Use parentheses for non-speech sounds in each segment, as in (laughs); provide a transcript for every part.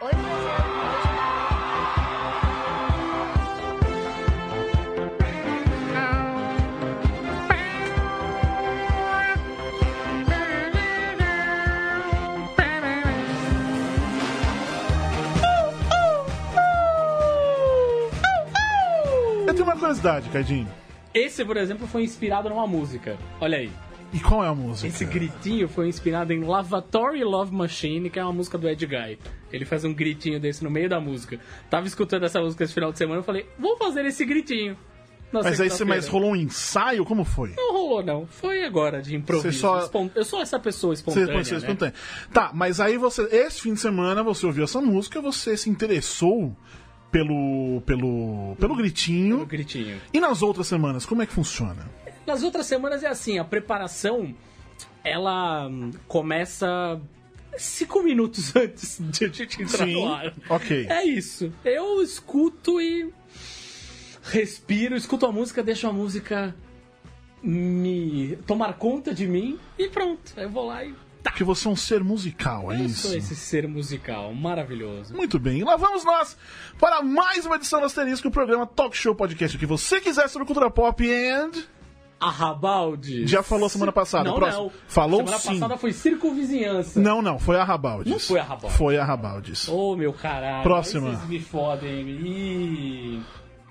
Oi. Eu tenho uma curiosidade, Cadinho. Esse, por exemplo, foi inspirado numa música. Olha aí. E qual é a música? Esse gritinho foi inspirado em Lavatory Love Machine, que é uma música do Ed Guy. Ele faz um gritinho desse no meio da música. Tava escutando essa música esse final de semana, eu falei, vou fazer esse gritinho. na Mas aí você mas rolou um ensaio? Como foi? Não rolou, não. Foi agora, de improviso. Você só- Espon- Eu sou essa pessoa Você espontânea, reconheceu né? espontâneo. Tá, mas aí você. Esse fim de semana você ouviu essa música, você se interessou pelo. pelo. pelo gritinho. O gritinho. E nas outras semanas, como é que funciona? Nas outras semanas é assim, a preparação, ela começa cinco minutos (laughs) antes de a gente entrar Sim, no ar. ok. É isso. Eu escuto e respiro, escuto a música, deixo a música me tomar conta de mim e pronto. Eu vou lá e tá. Porque você é um ser musical, é Eu isso? sou esse ser musical maravilhoso. Muito bem, e lá vamos nós para mais uma edição do Asterisco, o programa Talk Show Podcast, o que você quiser sobre cultura pop and... Arrabalde. Já falou semana passada, Não, próximo. não. Falou Semana sim. passada foi circunvizinhança. Não, não, foi a Rabaldes. Não foi a Rabaldes. Foi a Rabaldes. Ô, meu caralho. Próxima. aí Vocês me fodem. E...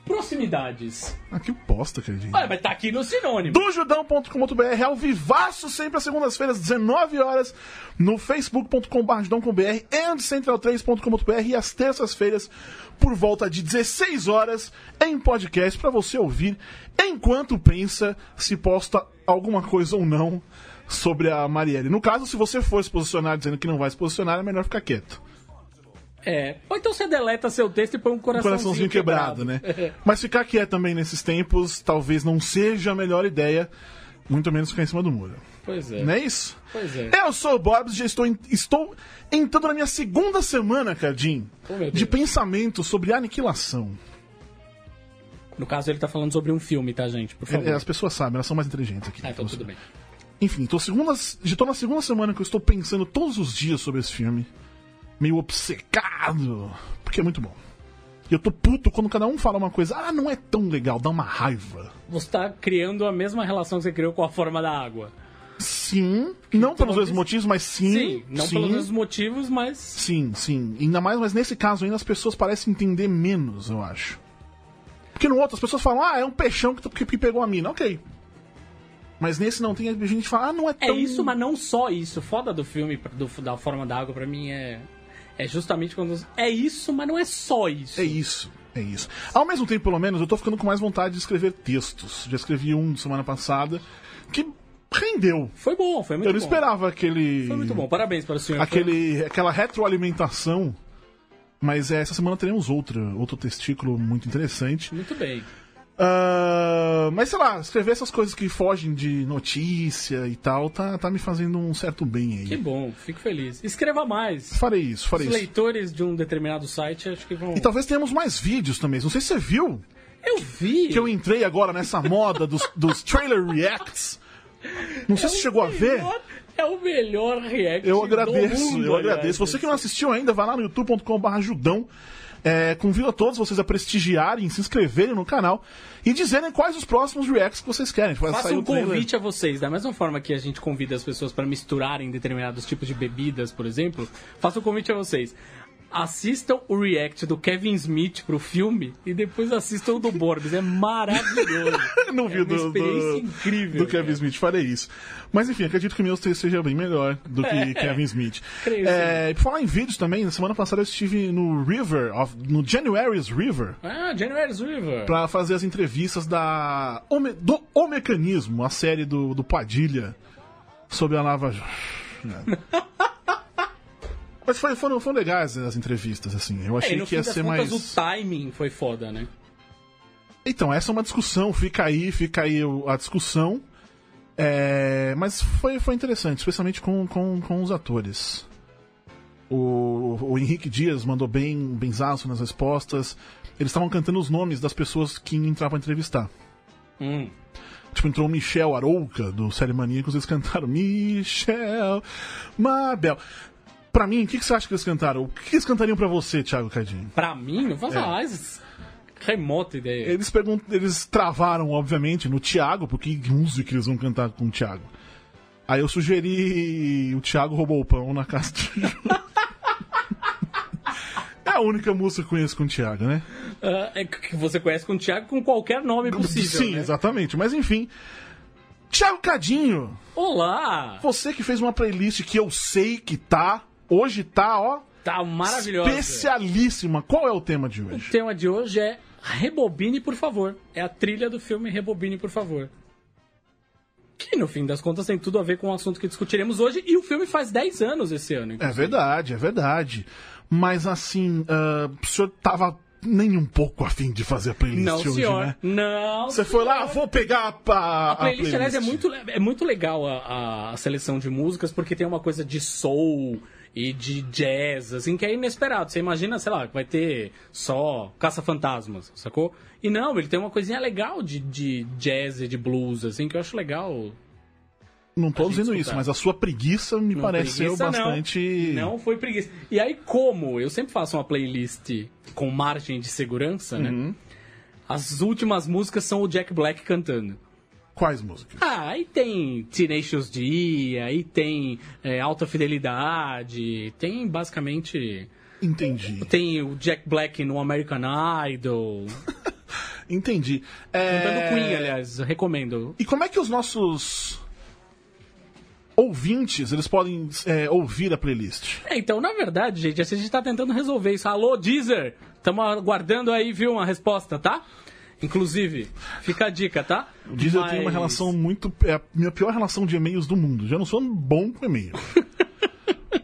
Proximidades. Ah, que bosta, queridinho. Olha, mas tá aqui no sinônimo. dojudão.com.br ao vivaço sempre às segundas-feiras, 19 horas, no facebook.com.br judão.com.br e central3.com.br e às terças-feiras, por volta de 16 horas, em podcast para você ouvir enquanto pensa se posta alguma coisa ou não sobre a Marielle. No caso, se você for se posicionar dizendo que não vai se posicionar, é melhor ficar quieto. É. Ou então você deleta seu texto e põe um Um coraçãozinho, coraçãozinho quebrado, né? Mas ficar quieto também nesses tempos talvez não seja a melhor ideia, muito menos ficar em cima do muro. Pois é. Não é isso? Pois é. Eu sou o Bob, já estou, em- estou entrando na minha segunda semana, Cardim, Oh, de pensamento sobre aniquilação. No caso, ele tá falando sobre um filme, tá, gente? Por favor. É, as pessoas sabem, elas são mais inteligentes aqui. Ah, então tudo bem. Enfim, tô segunda, já tô na segunda semana que eu estou pensando todos os dias sobre esse filme. Meio obcecado, porque é muito bom. E eu tô puto quando cada um fala uma coisa, ah, não é tão legal, dá uma raiva. Você tá criando a mesma relação que você criou com a forma da água. Sim, não pelos mesmos motivos, mas sim. Sim, não sim, pelos mesmos motivos, mas. Sim, sim. Ainda mais, mas nesse caso ainda as pessoas parecem entender menos, eu acho. Porque no outro as pessoas falam, ah, é um peixão que, que, pegou a mina, ok. Mas nesse não tem a gente fala, ah, não é É tão. isso, mas não só isso. Foda do filme, do- da forma da água, pra mim é. É justamente quando. É isso, mas não é só isso. É isso, é isso. Ao mesmo tempo, pelo menos, eu tô ficando com mais vontade de escrever textos. Já escrevi um semana passada que rendeu. Foi bom, foi muito eu não bom. esperava aquele. Foi muito bom, parabéns para o senhor. aquele, aquela retroalimentação. Mas é, essa semana teremos outra, outro testículo muito interessante. Muito bem. Ah, mas sei lá, escrever essas coisas que fogem de notícia e tal, tá, tá me fazendo um certo bem aí. Que bom, fico feliz. Escreva mais. Farei isso, farei Os isso. leitores de um determinado site acho que vão. E talvez tenhamos mais vídeos também. Não sei se você viu Eu vi. que eu entrei agora nessa moda dos, (laughs) dos trailer reacts. Não sei se você chegou a ver. É o melhor react Eu agradeço, mundo, eu aliás. agradeço. Você que não assistiu ainda, vai lá no youtube.com.br Judão. É, convido a todos vocês a prestigiarem, se inscreverem no canal e dizerem quais os próximos reacts que vocês querem. Faça sair um convite a vocês, da mesma forma que a gente convida as pessoas para misturarem determinados tipos de bebidas, por exemplo, faça um convite a vocês. Assistam o react do Kevin Smith pro filme e depois assistam o do Borbs. É maravilhoso. (laughs) não vi é do, uma experiência do, incrível. do Kevin cara. Smith, farei isso. Mas enfim, acredito que o meu texto seja bem melhor do que (laughs) Kevin Smith. Creio É, e falar em vídeos também, na semana passada eu estive no River, of- no January's River, Ah, January's River. pra fazer as entrevistas da do O Mecanismo, a série do, do Padilha sobre a Lava Jato. (laughs) Mas foi, foram, foram legais as entrevistas, assim. Eu É, achei no que ia ser contas, mais. o timing foi foda, né? Então, essa é uma discussão, fica aí, fica aí a discussão. É, mas foi, foi interessante, especialmente com, com, com os atores. O, o Henrique Dias mandou bem, benzaço nas respostas. Eles estavam cantando os nomes das pessoas que entravam pra entrevistar. Hum. Tipo, entrou o Michel Arouca, do Série Maníacos, eles cantaram (laughs) Michel Mabel. Pra mim, o que, que você acha que eles cantaram? O que, que eles cantariam pra você, Thiago Cadinho? Pra mim, não faço É. mais remota ideia. Eles pergunt... eles travaram, obviamente, no Thiago, porque que música eles vão cantar com o Thiago. Aí eu sugeri o Thiago roubou o pão na casa do. É a única música que eu conheço com o Thiago, né? Ah, é que você conhece com o Thiago com qualquer nome possível. Sim, né? exatamente. Mas enfim. Thiago Cadinho, Olá! você que fez uma playlist que eu sei que tá. Hoje tá, ó. Tá maravilhosa. Especialíssima. Qual é o tema de O hoje? tema de hoje é Rebobine, por favor. É a trilha do filme Rebobine, por favor. Que no fim das contas tem tudo a ver com o assunto que discutiremos hoje. E o filme faz 10 anos esse ano. É inclusive. verdade, é verdade. Mas assim, ah, o senhor tava nem um pouco afim de fazer a playlist Não, hoje, senhor. né? Não. Você foi lá, vou pegar a, a, A playlist, aliás, é playlist. muito, é muito legal a, a seleção de músicas, porque tem uma coisa de soul e de jazz, assim, que é inesperado. Você imagina, sei lá, que vai ter só Caça-Fantasmas, sacou? E não, ele tem uma coisinha legal de, de jazz e de blues, assim, que eu acho legal. Não tô dizendo isso, mas a sua preguiça me Não, pareceu preguiça, não. bastante. Não foi preguiça. E aí, como eu sempre faço uma playlist com margem de segurança, né? Uhum. As últimas músicas são o Jack Black cantando. Quais músicas? Ah, aí tem Tenacious D, aí tem é, Alta Fidelidade, tem basicamente... Entendi. Tem o Jack Black no American Idol. (laughs) Entendi. É... Cantando Queen, aliás, recomendo. E como é que os nossos ouvintes eles podem é, ouvir a playlist? É, então, na verdade, gente, a gente tá tentando resolver isso. Alô, Deezer! Estamos aguardando aí, viu, uma resposta, tá? Inclusive, fica a dica, tá? O Deezer tem uma Mas- relação muito. É a minha pior relação de e-mails do mundo. Já não sou bom com e-mail. (laughs)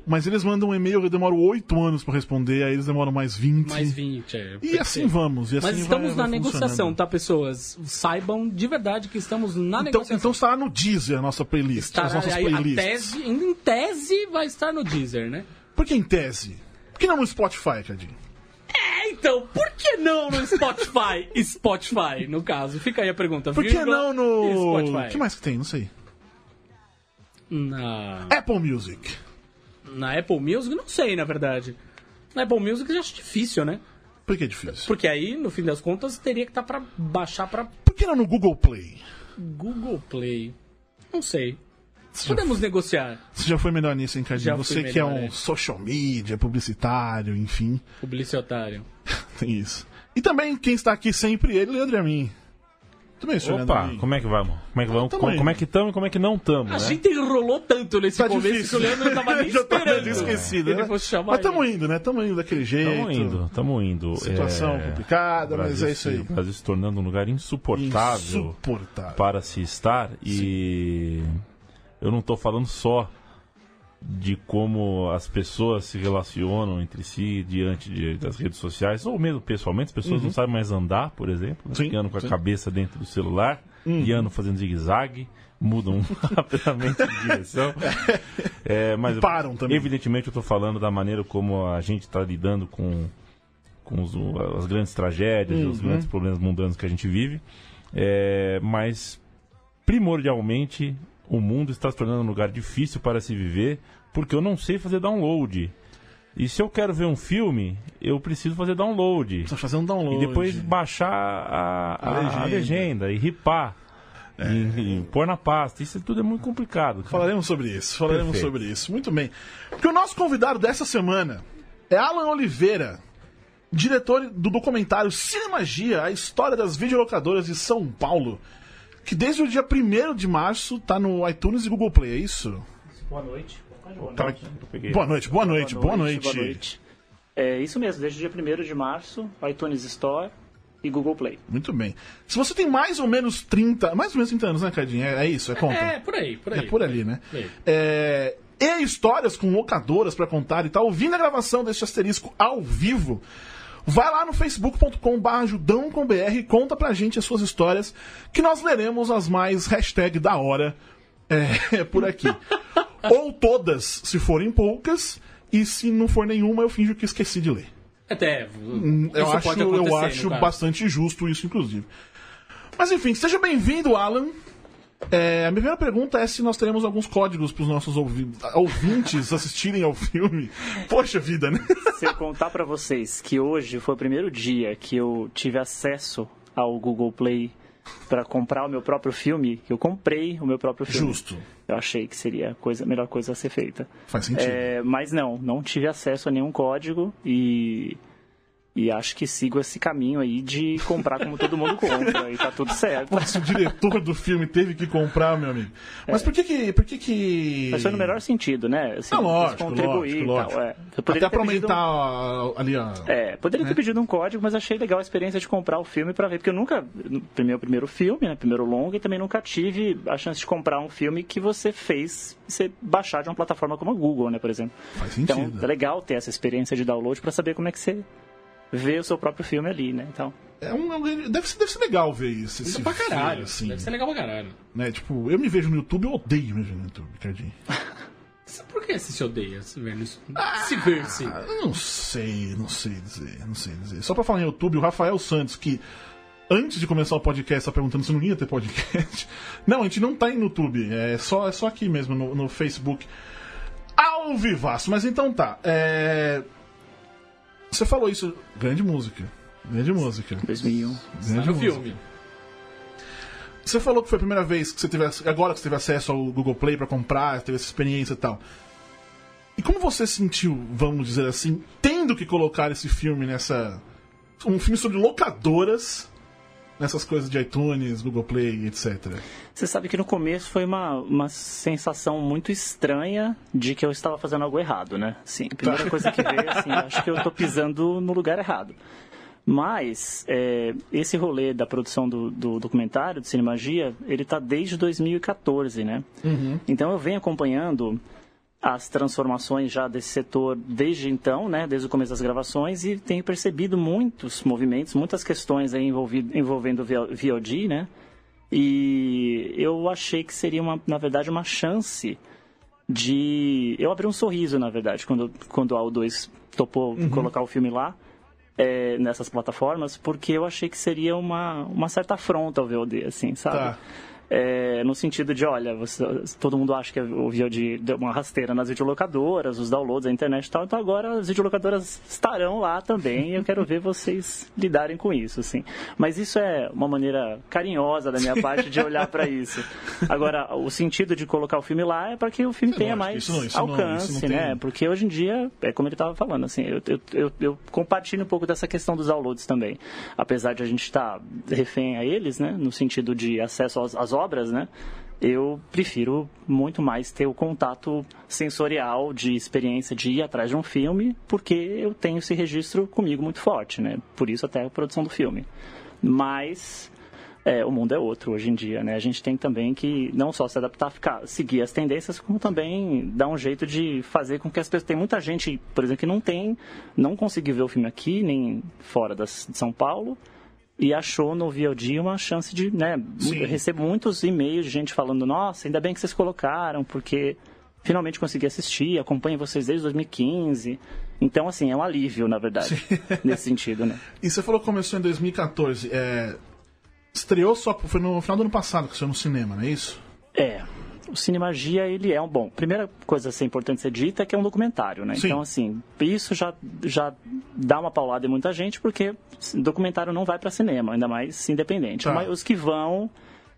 Mas eles mandam um e-mail, eu demoro oito anos pra responder, aí eles demoram mais 20. Mais 20, é. E assim vamos. E assim Mas estamos vai- na vai negociação, funcionando. tá, pessoas? Saibam de verdade que estamos na Então, negociação. então estará no Deezer a nossa playlist. Estará- as nossas playlists. tese, em tese, vai estar no Deezer, né? Por que em tese? Por que não no Spotify, Cadinho? É, então, por que não no Spotify? (laughs) Spotify, no caso. Fica aí a pergunta. Por que não no. e O Spotify? que mais que tem? Não sei. Na, Apple Music. na Apple Music, não sei, na verdade. Na Apple Music eu acho difícil, né? Por que é difícil? Porque aí, no fim das contas, teria que estar pra baixar pra Por que não no Google Play? Google Play. Não sei. Você já, Podemos negociar. você já foi melhor nisso, hein, Cadinho? Você que é um social media, publicitário, enfim. Publicitário. (laughs) Tem isso. E também quem está aqui sempre, ele, Leandro Amin. Tudo bem, senhor Opa, Leandro como é que vamos? Como é que vamos? tamo Como, como é que estamos e como é que não estamos, A né? gente enrolou tanto nesse Tá começo difícil. que o Leandro não tava (laughs) nem Já esperando. esquecido, né? Mas estamos indo, né? Estamos indo daquele jeito. Estamos indo, estamos indo. Situação É, complicada, mas é isso aí. O Brasil se tornando um lugar insuportável Insuportável. para se estar e eu não estou falando só de como as pessoas se relacionam entre si diante de- das redes sociais, ou mesmo pessoalmente, as pessoas não sabem mais andar, por exemplo, né? Uhum. Sim, ficando com a sim. Uhum. cabeça dentro do celular, guiando, fazendo zigue-zague, mudam (laughs) rapidamente de direção. (laughs) É, mas Param também. Evidentemente eu estou falando da maneira como a gente está lidando com, com os- as grandes tragédias, Uhum. os grandes problemas mundanos que a gente vive. É, mas primordialmente o mundo está se tornando um lugar difícil para se viver porque eu não sei fazer download. E se eu quero ver um filme, eu preciso fazer download. Precisa fazer um download. E depois baixar a, a- A a legenda. legenda. e ripar. E, e pôr na pasta. Isso tudo é muito complicado. cara. Falaremos sobre isso, falaremos Perfeito. sobre isso. Muito bem. Porque o nosso convidado dessa semana é Alan Oliveira, diretor do documentário Cinemagia, a história das videolocadoras de São Paulo, que desde o dia 1 de março tá no iTunes e Google Play, é isso? Boa noite. Boa Tá- peguei. Boa noite, boa noite, boa noite. Boa noite. É isso mesmo, desde o dia 1 de março, iTunes Store e Google Play. Muito bem. Se você tem mais ou menos 30, mais ou menos 30 anos, né, Cadinho? É, é isso, é conta. É, por aí, por aí. É por ali, né? Por aí. É, e histórias com locadoras pra contar e tal. Ouvindo a gravação deste asterisco ao vivo, vai lá no facebook.com.br ajudão.com.br e conta pra gente as suas histórias, que nós leremos as mais hashtag da hora é, (laughs) por aqui. (laughs) Ou todas, se forem poucas, e se não for nenhuma, eu finjo que esqueci de ler. Até. Hum, Eu acho, eu acho bastante justo isso, inclusive. Mas enfim, seja bem-vindo, Alan. É, a minha primeira pergunta é se nós teremos alguns códigos para os nossos ouvi- ouvintes (laughs) assistirem ao filme. Poxa vida, né? (laughs) Se eu contar pra vocês que hoje foi o primeiro dia que eu tive acesso ao Google Play pra comprar o meu próprio filme, que eu comprei o meu próprio filme. Justo. Eu achei que seria a, coisa, a melhor coisa a ser feita. Faz sentido. É, mas não, não tive acesso a nenhum código e, e acho que sigo esse caminho aí de comprar como todo mundo compra e tá tudo certo. Pô, se o diretor do filme teve que comprar, meu amigo. Mas por que que. Por que, que... Mas foi no melhor sentido, né? Assim, Ah, lógico, contribuir lógico, e lógico. tal. É. Até pra aumentar um- ali a. É, poderia ter pedido um código, mas achei legal a experiência de comprar o filme pra ver, porque eu nunca, meu primeiro filme, né, primeiro longa, e também nunca tive a chance de comprar um filme que você fez você baixar de uma plataforma como a Google, né, por exemplo. Faz Então, sentido. é legal ter essa experiência de download pra saber como é que você vê o seu próprio filme ali, né? Então, É um, é deve, ser, deve ser legal ver isso. Isso esse é pra filme, caralho. assim, Deve ser legal pra caralho. né? Tipo, eu me vejo no YouTube, eu odeio me ver no YouTube, Ricardinho. (laughs) Por que você se odeia, se ver isso? Se ver, sim. Ah, não sei, não sei dizer, não sei dizer. Só pra falar em YouTube, o Rafael Santos, que antes de começar o podcast, tá perguntando se não ia ter podcast. (laughs) Não, a gente não tá em YouTube, é só, é só aqui mesmo, no, no Facebook. Ao vivaço, mas então tá. é, Você falou isso, grande música. Grande música. 2001. Tá Grande no filme. Você falou que foi a primeira vez que você teve. Agora que você teve acesso ao Google Play pra comprar, teve essa experiência e tal. E como você sentiu, vamos dizer assim, tendo que colocar esse filme nessa. Um filme sobre locadoras, nessas coisas de iTunes, Google Play, etc. Você sabe que no começo foi uma, uma sensação muito estranha de que eu estava fazendo algo errado, né? Sim, a primeira coisa que veio, assim, acho que eu estou pisando no lugar errado. Mas é, esse rolê da produção do, do documentário de Cinemagia, ele tá desde 2014, né? Então eu venho acompanhando as transformações já desse setor desde então, né, desde o começo das gravações e tenho percebido muitos movimentos, muitas questões aí envolvido, envolvendo o VOD, né? E eu achei que seria uma, na verdade, uma chance de eu abri um sorriso, na verdade, quando quando a O2 topou colocar o filme lá. é, nessas plataformas, porque eu achei que seria uma, uma certa afronta ao VOD, assim, sabe? Tá. É, no sentido de, olha, você- todo mundo acha que o VOD deu uma rasteira nas videolocadoras, os downloads, a internet e tal, então agora as videolocadoras estarão lá também e eu quero ver vocês (laughs) lidarem com isso, assim. Mas isso é uma maneira carinhosa da minha parte de olhar para isso. Agora, o sentido de colocar o filme lá é para que o filme É tenha lógico, mais isso não- isso alcance, não tem- né? Porque hoje em dia, é como ele estava falando, assim, eu, eu, eu, eu compartilho um pouco dessa questão dos downloads também. Apesar de a gente estar refém a eles, né? No sentido de acesso às, às obras, né? Eu prefiro muito mais ter o contato sensorial de experiência de ir atrás de um filme, porque eu tenho esse registro comigo muito forte, né? Por isso até a produção do filme. Mas é, o mundo é outro hoje em dia, né? A gente tem também que não só se adaptar, ficar, seguir as tendências, como também dar um jeito de fazer com que as pessoas... Tem muita gente, por exemplo, que não tem, não conseguiu ver o filme aqui, nem fora das, de São Paulo, e achou no VOD uma chance de, né? Sim. Eu recebo muitos e-mails de gente falando, nossa, ainda bem que vocês colocaram, porque finalmente consegui assistir, acompanho vocês desde 2015. Então, assim, é um alívio, na verdade, (laughs) nesse sentido, né? E você falou que começou em 2014. É... Estreou só. Foi no final do ano passado que saiu no cinema, não é isso? É. O Cinemagia, ele é um bom. Primeira coisa a ser importante ser dita é que é um documentário, né? Sim. Então, assim, isso já, já dá uma paulada em muita gente, porque documentário não vai para cinema, ainda mais independente. Tá. Mas os que vão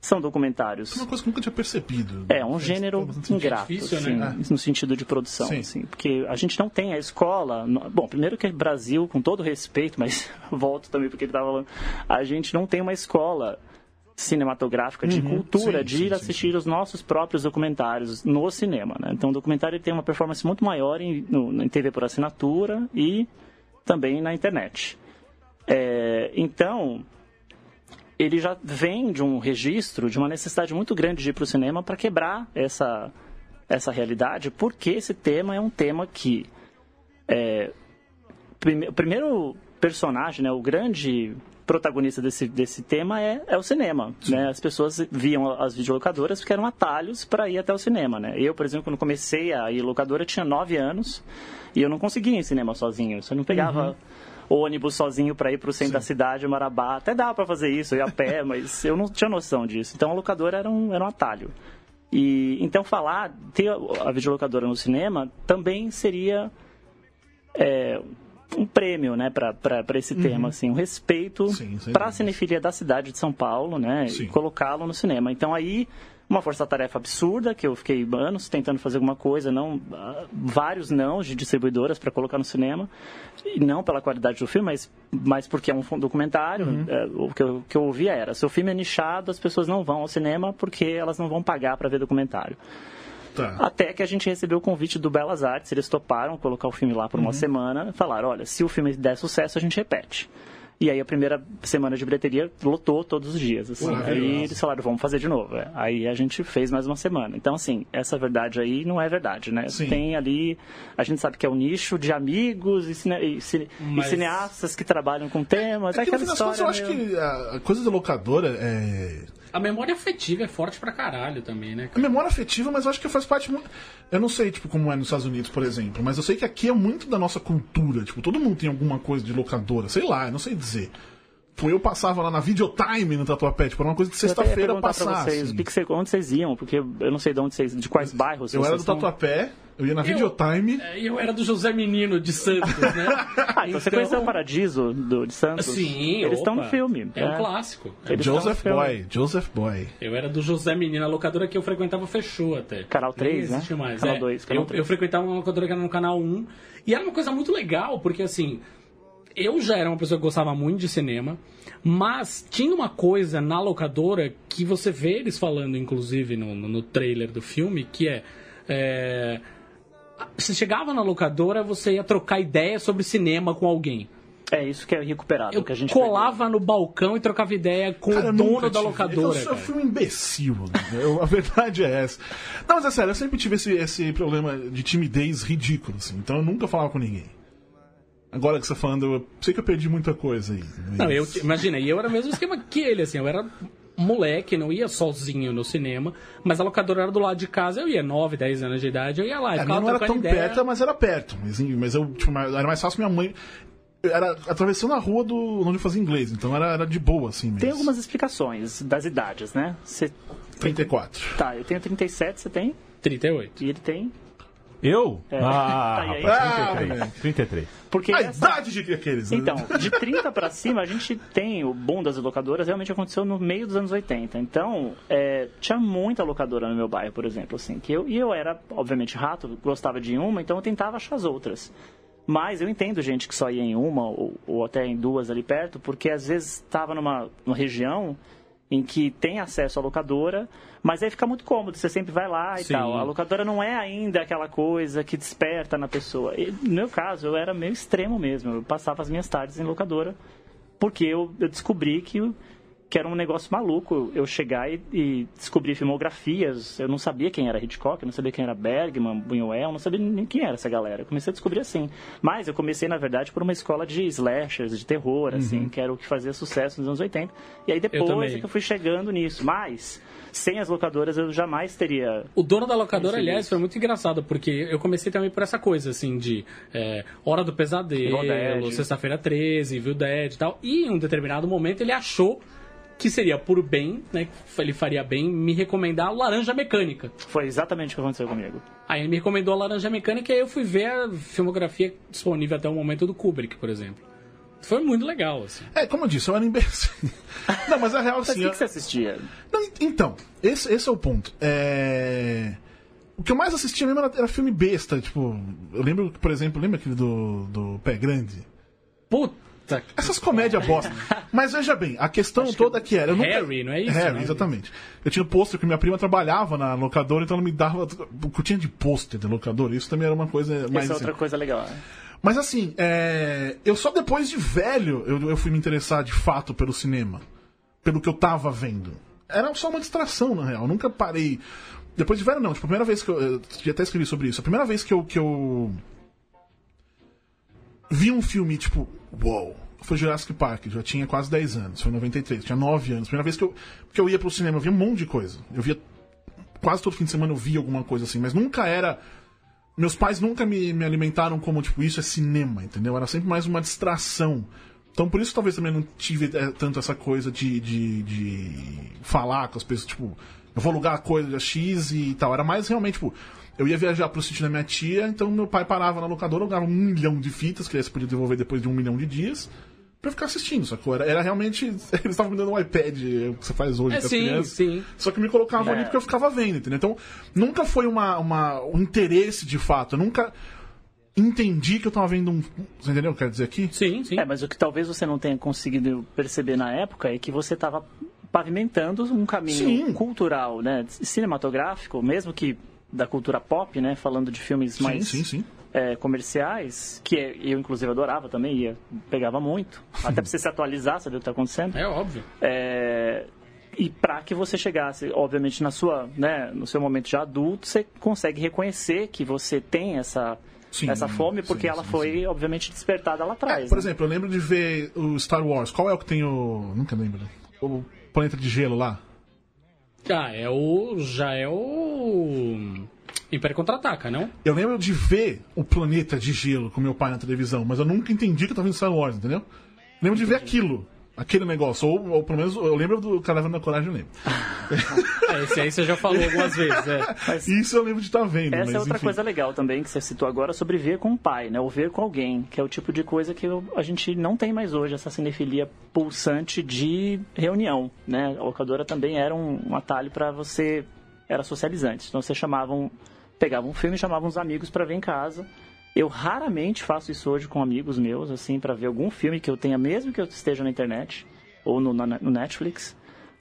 são documentários. É uma coisa que eu nunca tinha percebido. É, um gênero sentido. ingrato, difícil, assim, né? no sentido de produção, Sim. assim, porque a gente não tem a escola. Bom, primeiro que Brasil, com todo respeito, mas (laughs) volto também porque ele estava falando, a gente não tem uma escola cinematográfica de cultura Uhum. sim, de sim, ir sim, assistir os nossos próprios documentários no cinema, né? Então, o documentário tem uma performance muito maior em, no, em TV por assinatura e também na internet. É, então, ele já vem de um registro, de uma necessidade muito grande de ir para o cinema para quebrar essa, essa realidade, porque esse tema é um tema que. É, prime- o primeiro personagem, né, o grande protagonista desse, desse tema é, é o cinema. Né? As pessoas viam as videolocadoras porque eram atalhos para ir até o cinema. Né? Eu, por exemplo, quando comecei a ir locadora, eu tinha 9 anos e eu não conseguia ir em cinema sozinho. Eu não pegava. Uhum. Ônibus sozinho para ir para o centro da cidade, Marabá. Até dava para fazer isso, eu ia a pé, (laughs) mas eu não tinha noção disso. Então a locadora era um, era um atalho. E então falar, ter a videolocadora no cinema também seria é, um prêmio, né, para esse tema, assim, um respeito Uhum. Para a cinefilia da cidade de São Paulo, né, Sim. e colocá-lo no cinema. Então aí uma força-tarefa absurda que eu fiquei anos tentando fazer alguma coisa, não ah, vários não de distribuidoras para colocar no cinema e não pela qualidade do filme, mas, mas porque é um documentário. Uhum. é, o que eu, que eu ouvia era: se o filme é nichado, as pessoas não vão ao cinema porque elas não vão pagar para ver documentário. Tá. Até que a gente recebeu o convite do Belas Artes, eles toparam colocar o filme lá por uma semana, falaram, olha, se o filme der sucesso, a gente repete. E aí a primeira semana de bilheteria lotou todos os dias, assim. Maravilhoso. Aí eles falaram, vamos fazer de novo. É. Aí a gente fez mais uma semana. Então, assim, essa verdade aí não é verdade, né? Sim. Tem ali, a gente sabe que é um nicho de amigos e, cine- e cine- e Mas- cineastas que trabalham com temas, é, É que no aquela fim das contas história eu acho que a a coisa da locadora é. A memória afetiva é forte pra caralho também, né? É memória afetiva, mas eu acho que faz parte. mu- Eu não sei, tipo, como é nos Estados Unidos, por exemplo, mas eu sei que aqui é muito da nossa cultura. Tipo, todo mundo tem alguma coisa de locadora, sei lá, eu não sei dizer. Tipo, eu passava lá na Videotime no Tatuapé, tipo, era uma coisa de Eu sexta-feira passar. vocês, assim. o que que você- onde vocês iam? Porque eu não sei de onde vocês, de quais bairros Eu era do estão. Tatuapé, eu ia na Videotime. É, E eu era do José Menino de Santos, né? (laughs) Ah, então você conheceu o Paradiso do, de Santos? Sim, Eles estão no filme. É um clássico. Eles Joseph. Boy, Joseph Boy. Eu era do José Menino, a locadora que eu frequentava fechou até. Canal Nem 3, né? existe mais. Canal é. 2, canal eu, 3. eu frequentava uma locadora que era no canal 1. E era uma coisa muito legal, porque assim, eu já era uma pessoa que gostava muito de cinema, mas tinha uma coisa na locadora que você vê eles falando, inclusive, no, no, trailer do filme, que é. é, Você chegava na locadora, você ia trocar ideia sobre cinema com alguém. É isso que é recuperado, Eu que a gente colava no balcão e trocava ideia com Cara, o dono da locadora. Eu, eu fui um imbecil. Eu- a verdade é essa. Não, mas é sério, eu sempre tive esse, esse problema de timidez ridículo, assim. Então eu nunca falava com ninguém. Agora que você tá falando, eu sei que eu perdi muita coisa aí. mas- Não, eu, imagina, e eu era o mesmo esquema que ele, assim, eu era moleque, não ia sozinho no cinema, mas a locadora era do lado de casa, eu ia 9, 10 anos de idade, eu ia lá, e É, não era tão ideia. perto, mas era perto. Mas, mas eu, tipo, era mais fácil minha mãe. Era atravessando a rua do onde eu fazia inglês, então era, era de boa, assim mesmo. Tem algumas explicações das idades, né? Você... 34. Tá, eu tenho 37, você tem? 38. E ele tem? Eu? É. Ah, (laughs) Tá, e aí? rapaz, Ah, 33. moleque. 33. Porque A essa- idade de aqueles. né? Então, de (laughs) 30 para cima, a gente tem o boom das locadoras, realmente aconteceu no meio dos anos 80. Então, é, tinha muita locadora no meu bairro, por exemplo, assim, que eu, e eu era, obviamente, rato, gostava de uma, então eu tentava achar as outras. Mas eu entendo gente que só ia em uma ou, ou até em duas ali perto, porque às vezes estava numa, numa região em que tem acesso à locadora, mas aí fica muito cômodo, você sempre vai lá e Sim. tal. A locadora não é ainda aquela coisa que desperta na pessoa. E, no meu caso, eu era meio extremo mesmo. Eu passava as minhas tardes em locadora porque eu, eu descobri que, que era um negócio maluco eu chegar e, e descobrir filmografias. Eu não sabia quem era Hitchcock, eu não sabia quem era Bergman, Buñuel, eu não sabia nem quem era essa galera. Eu comecei a descobrir assim. Mas eu comecei, na verdade, por uma escola de slashers, de terror, assim, que era o que fazia sucesso nos anos 80. E aí depois também. é que eu fui chegando nisso. Mas, sem as locadoras, eu jamais teria O dono da locadora, aliás, isso. foi muito engraçado, porque eu comecei também por essa coisa, assim, de é, Hora do Pesadelo. Sexta-feira 13, Viu Dead e tal. E em um determinado momento ele achou que seria por bem, né? que Ele faria bem me recomendar Laranja Mecânica. Foi exatamente o que aconteceu comigo. Aí ele me recomendou a Laranja Mecânica e aí eu fui ver a filmografia disponível até o momento do Kubrick, por exemplo. Foi muito legal, assim. É, como eu disse, eu era imbecil. Não, mas a real, Mas assim. o que, eu- que você assistia? Não, então, esse, esse é o ponto. É... O que eu mais assistia mesmo era, era filme besta, tipo. Eu lembro, por exemplo, lembra aquele do, do Pé Grande? Puta que Essas comédias bosta. Mas veja bem, a questão toda que era. Eu nunca... Harry, não é isso, Harry, né? exatamente. Eu tinha um pôster que minha prima trabalhava na locadora, então ela me dava. O que eu tinha de pôster de locadora, isso também era uma coisa mais. Essa é assim. outra coisa legal. né? Mas assim, é, eu só depois de velho eu, eu fui me interessar de fato pelo cinema. Pelo que eu tava vendo. Era só uma distração, na real. Eu nunca parei. Depois de velho, não. Tipo, a primeira vez que eu. Eu já até escrevi sobre isso. A primeira vez que eu. Que eu vi um filme, tipo, uou. foi Jurassic Park, já tinha quase 10 anos, foi em 93, tinha 9 anos. Primeira vez que eu, que eu ia pro cinema, eu via um monte de coisa. Eu via. Quase todo fim de semana eu via alguma coisa assim, mas nunca era. Meus pais nunca me, me alimentaram como, tipo, isso é cinema, entendeu? Era sempre mais uma distração. Então por isso talvez também não tive é, tanto essa coisa de, de, de falar com as pessoas, tipo, eu vou alugar a coisa X e tal. Era mais realmente, tipo, eu ia viajar pro sítio da minha tia, então meu pai parava na locadora, alugava um milhão de fitas, que aí você podia devolver depois de um milhão de dias, pra eu ficar assistindo, sacou? Era, era realmente. (laughs) Eles estavam me dando um iPad, o que você faz hoje É, com as sim, crianças. sim. Só que me colocavam É. ali porque eu ficava vendo, entendeu? Então, nunca foi uma, uma, um interesse de fato. Eu nunca entendi que eu tava vendo um. Você entendeu o que eu quero dizer aqui? Sim, sim. É, mas o que talvez você não tenha conseguido perceber na época é que você estava pavimentando um caminho Sim. cultural, né, cinematográfico, mesmo que da cultura pop, né, falando de filmes mais Sim, sim, sim. é, comerciais, que eu inclusive adorava também, ia, pegava muito, (laughs) até pra você se atualizar, saber o que está acontecendo. É óbvio. É, e para que você chegasse, obviamente, na sua, né, no seu momento já adulto, você consegue reconhecer que você tem essa, Sim, essa fome, porque sim, ela sim, foi, obviamente, despertada lá atrás. Por né? exemplo, eu lembro de ver o Star Wars. Qual é o que tem o. Nunca lembro. O planeta de gelo lá? Ah, é o. Já é o. Império Contra-Ataca, não? Eu lembro de ver o planeta de gelo com meu pai na televisão, mas eu nunca entendi que eu tava vendo Star Wars, entendeu? Lembro de ver aquilo. Aquele negócio. Ou, ou pelo menos eu lembro do Caravana da Coragem, eu lembro. (laughs) É, esse aí você já falou algumas vezes, é. Mas Isso eu lembro de estar vendo. essa mas, é outra enfim. coisa legal também que você citou agora sobre ver com o pai, né? Ou ver com alguém, que é o tipo de coisa que eu- a gente não tem mais hoje, essa cinefilia pulsante de reunião, né? A locadora também era um, um atalho para você... Era socializante. Então você chamava um, pegava um filme e chamava uns amigos para ver em casa. Eu raramente faço isso hoje com amigos meus, assim, para ver algum filme que eu tenha, mesmo que eu esteja na internet ou no, na- no Netflix.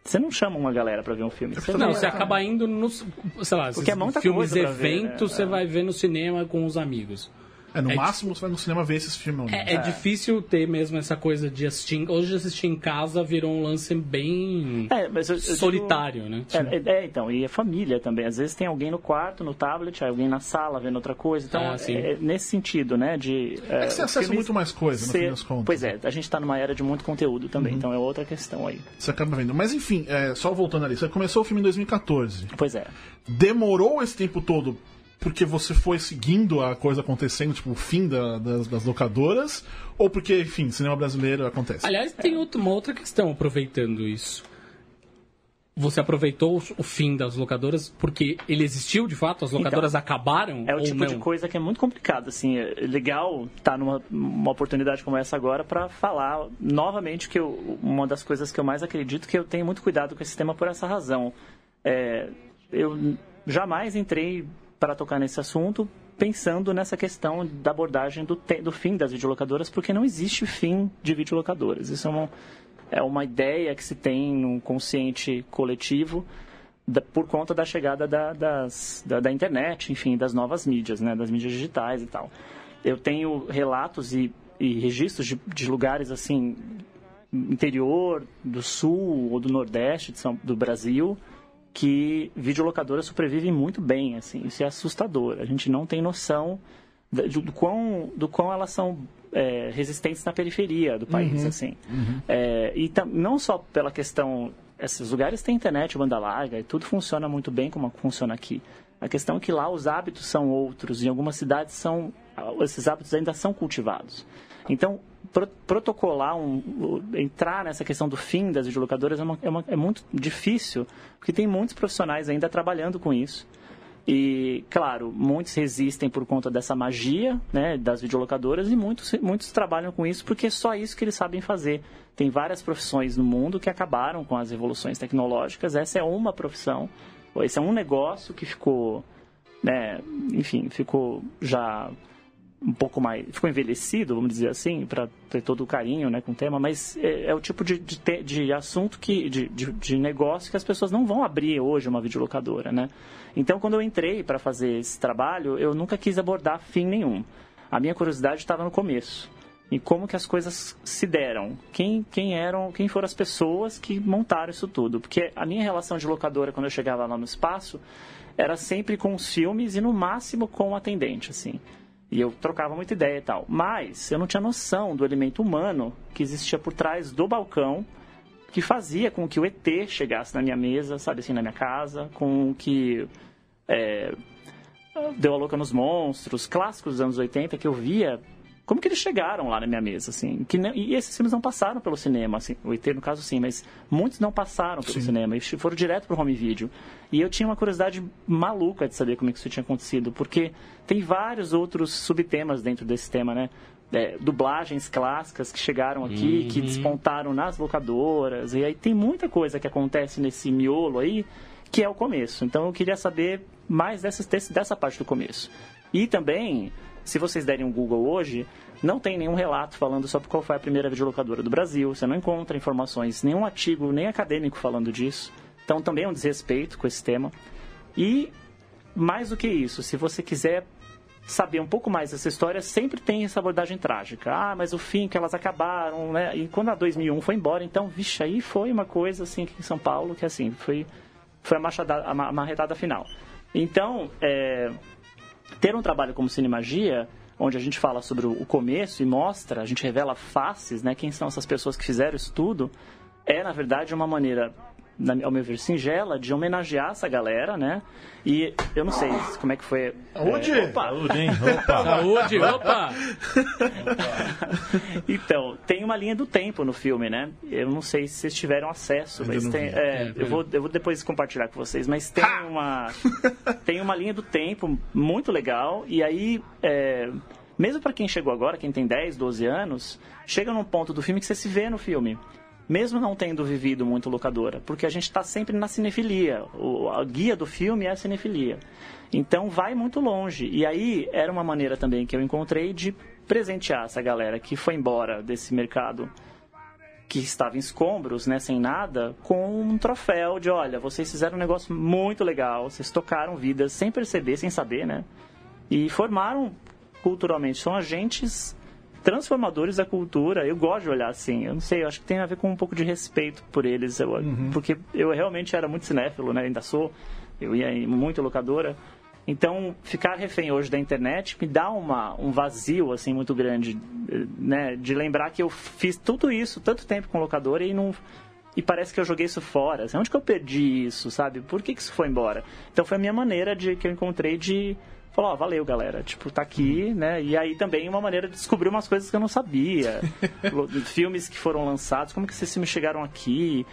Você não chama uma galera para ver um filme. Você Não, você acaba indo nos. Sei lá, Porque é muita filmes coisa pra ver, eventos, né? você vai ver no cinema com os amigos. É, no É máximo você vai no cinema ver esses filmes. né? É, é difícil ter mesmo essa coisa de assistir. Hoje assistir em casa virou um lance bem É, mas eu- eu digo- solitário, né? É, é, é, então, e a família também. Às vezes tem alguém no quarto, no tablet, alguém na sala vendo outra coisa. Então, Ah, é, é nesse sentido, né? De, É que você acessa muito mais coisa, no fim das contas. Pois é, a gente está numa era de muito conteúdo também, Uhum. então é outra questão aí. Você acaba vendo. Mas enfim, é, só voltando ali. Você começou o filme em 2014. Pois é. Demorou esse tempo todo porque você foi seguindo a coisa acontecendo, tipo, o fim da- das, das locadoras? Ou porque, enfim, cinema brasileiro acontece? Aliás, tem outra- uma outra questão aproveitando isso. Você aproveitou o fim das locadoras porque ele existiu de fato? As locadoras acabaram? É o ou tipo não? de coisa que é muito complicado, assim, é legal estar numa uma oportunidade como essa agora para falar novamente que eu- uma das coisas que eu mais acredito que eu tenho muito cuidado com esse tema por essa razão. É, eu jamais entrei para tocar nesse assunto pensando nessa questão da abordagem do, te- do fim das videolocadoras, porque não existe fim de videolocadoras. Isso é uma, é uma ideia que se tem no consciente coletivo da- por conta da chegada da, das- da, da internet, enfim, das novas mídias, né, das mídias digitais e tal. Eu tenho relatos e, e registros de, de lugares assim interior do sul ou do nordeste de São- do Brasil que videolocadoras sobrevivem muito bem, assim, isso é assustador. A gente não tem noção do, quão, do quão elas são é, resistentes na periferia do país, assim. É, e tam- não só pela questão, esses lugares têm internet, banda larga, e tudo funciona muito bem como funciona aqui. A questão é que lá os hábitos são outros, em algumas cidades são, esses hábitos ainda são cultivados. Então, protocolar, um, entrar nessa questão do fim das videolocadoras é, uma- é uma- é muito difícil, porque tem muitos profissionais ainda trabalhando com isso. E, claro, muitos resistem por conta dessa magia né, das videolocadoras e muitos, muitos trabalham com isso porque é só isso que eles sabem fazer. Tem várias profissões no mundo que acabaram com as revoluções tecnológicas. Essa é uma profissão, esse é um negócio que ficou, né, enfim, ficou já um pouco mais. ficou envelhecido, vamos dizer assim, para ter todo o carinho né, com o tema, mas é, é o tipo de, de, te- de assunto que. De, de, de negócio que as pessoas não vão abrir hoje uma videolocadora, né? Então, quando eu entrei para fazer esse trabalho, eu nunca quis abordar fim nenhum. A minha curiosidade estava no começo. E como que as coisas se deram? Quem, quem eram, quem foram as pessoas que montaram isso tudo? Porque a minha relação de locadora quando eu chegava lá no espaço era sempre com os filmes e no máximo com o atendente, assim. E eu trocava muita ideia e tal. Mas eu não tinha noção do elemento humano que existia por trás do balcão que fazia com que o ET chegasse na minha mesa, sabe assim, na minha casa, com que é, Deu a Louca nos Monstros, clássicos dos anos 80 que eu via como que eles chegaram lá na minha mesa, assim. Que e esses filmes não passaram pelo cinema, assim. O ET, no caso, sim, mas muitos não passaram pelo sim. cinema. E foram direto pro home video. E eu tinha uma curiosidade maluca de saber como é que isso tinha acontecido, porque tem vários outros subtemas dentro desse tema, né? É, dublagens clássicas que chegaram aqui, uhum. que despontaram nas locadoras, e aí tem muita coisa que acontece nesse miolo aí, que é o começo. Então eu queria saber mais dessa, dessa parte do começo. E também, se vocês derem um Google hoje, não tem nenhum relato falando sobre qual foi a primeira videolocadora do Brasil, você não encontra informações, nenhum artigo, nem acadêmico falando disso. Então também é um desrespeito com esse tema. E mais do que isso, se você quiser saber um pouco mais dessa história, sempre tem essa abordagem trágica. Ah, mas o fim que elas acabaram, né? E quando a 2001 foi embora, então, vixe, aí foi uma coisa assim aqui em São Paulo que assim, foi foi a, machada, a marretada final. Então, é, ter um trabalho como Cinemagia, onde a gente fala sobre o começo e mostra, a gente revela faces, né, quem são essas pessoas que fizeram isso tudo, é, na verdade, uma maneira ao meu ver, singela, de homenagear essa galera, né? E eu não sei como é que foi. Saúde! É, opa! Saúde, hein? (laughs) Opa! Saúde, opa! (laughs) então, tem uma linha do tempo no filme, né? Eu não sei se vocês tiveram acesso, mas tem. É, é, eu, vou, eu vou depois compartilhar com vocês, mas tem uma. tem uma linha do tempo muito legal, e aí. É, mesmo para quem chegou agora, quem tem 10, 12 anos, chega num ponto do filme que você se vê no filme mesmo não tendo vivido muito locadora, porque a gente está sempre na cinefilia. O, a guia do filme é a cinefilia. Então vai muito longe. E aí era uma maneira também que eu encontrei de presentear essa galera que foi embora desse mercado que estava em escombros, né, sem nada, com um troféu de, olha, vocês fizeram um negócio muito legal, vocês tocaram vidas sem perceber, sem saber, né? E formaram culturalmente, são agentes transformadores da cultura. Eu gosto de olhar assim. Eu não sei, eu acho que tem a ver com um pouco de respeito por eles. Eu, uhum. Porque eu realmente era muito cinéfilo, né? Ainda sou. Eu ia em muito locadora. Então, ficar refém hoje da internet me dá uma, um vazio assim muito grande, né? De lembrar que eu fiz tudo isso tanto tempo com locadora e não e parece que eu joguei isso fora. Assim, onde que eu perdi isso, sabe? Por que, que isso foi embora? Então foi a minha maneira de que eu encontrei de falou, ó, valeu, galera. Tipo, tá aqui, né? E aí também uma maneira de descobrir umas coisas que eu não sabia. (laughs) filmes que foram lançados, como que esses filmes chegaram aqui.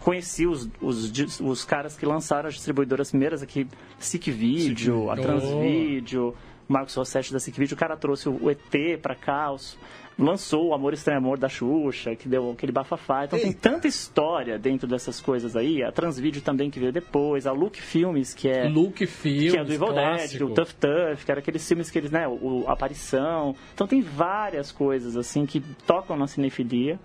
Conheci os, os, os caras que lançaram as distribuidoras primeiras aqui, Sick Video, a Transvideo. Marcos Rossetti da Sick Video, o cara trouxe o ET pra cá, os, lançou o Amor Estranho Amor da Xuxa, que deu aquele bafafá. Então Eita. tem tanta história dentro dessas coisas aí. A Transvídeo também que veio depois, a Look Filmes, que é. Look Filmes. Que é do Evil Dead, o Tough Tough, que era aqueles filmes que eles, né? O, a Aparição. Então tem várias coisas assim que tocam na cinefilia.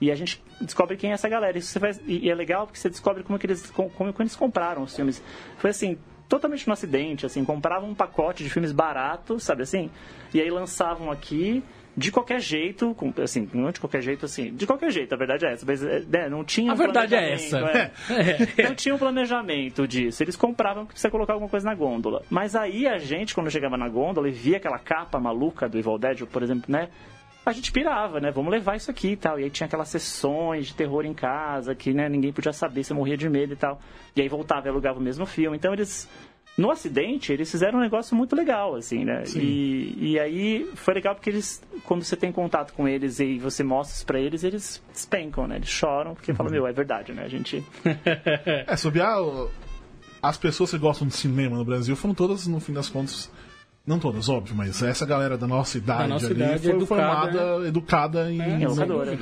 E a gente descobre quem é essa galera. Isso faz, e é legal porque você descobre como, que eles, como, como eles compraram os filmes. Foi assim, totalmente no acidente, assim, compravam um pacote de filmes baratos, sabe assim? E aí lançavam aqui de qualquer jeito, assim, não de qualquer jeito, assim, de qualquer jeito, a verdade é essa, mas né, não tinha A um verdade é essa. É, é. (laughs) Não tinha um planejamento disso. Eles compravam porque precisa colocar alguma coisa na gôndola. Mas aí a gente, quando chegava na gôndola e via aquela capa maluca do Evil Dead, por exemplo, né? a gente pirava, né? Vamos levar isso aqui e tal. E aí tinha aquelas sessões de terror em casa que né, ninguém podia saber, você morria de medo e tal. E aí voltava e alugava o mesmo filme. Então eles no acidente, eles fizeram um negócio muito legal, assim, né? E, e aí foi legal porque eles, quando você tem contato com eles e você mostra isso pra eles, eles despencam, né? Eles choram, porque uhum. falam, meu, é verdade, né? A gente. (laughs) é, sobre a, as pessoas que gostam de cinema no Brasil foram todas, no fim das contas. Não todas, óbvio, mas essa galera da nossa idade, da nossa ali idade foi educada, formada, né? educada em. É, educadora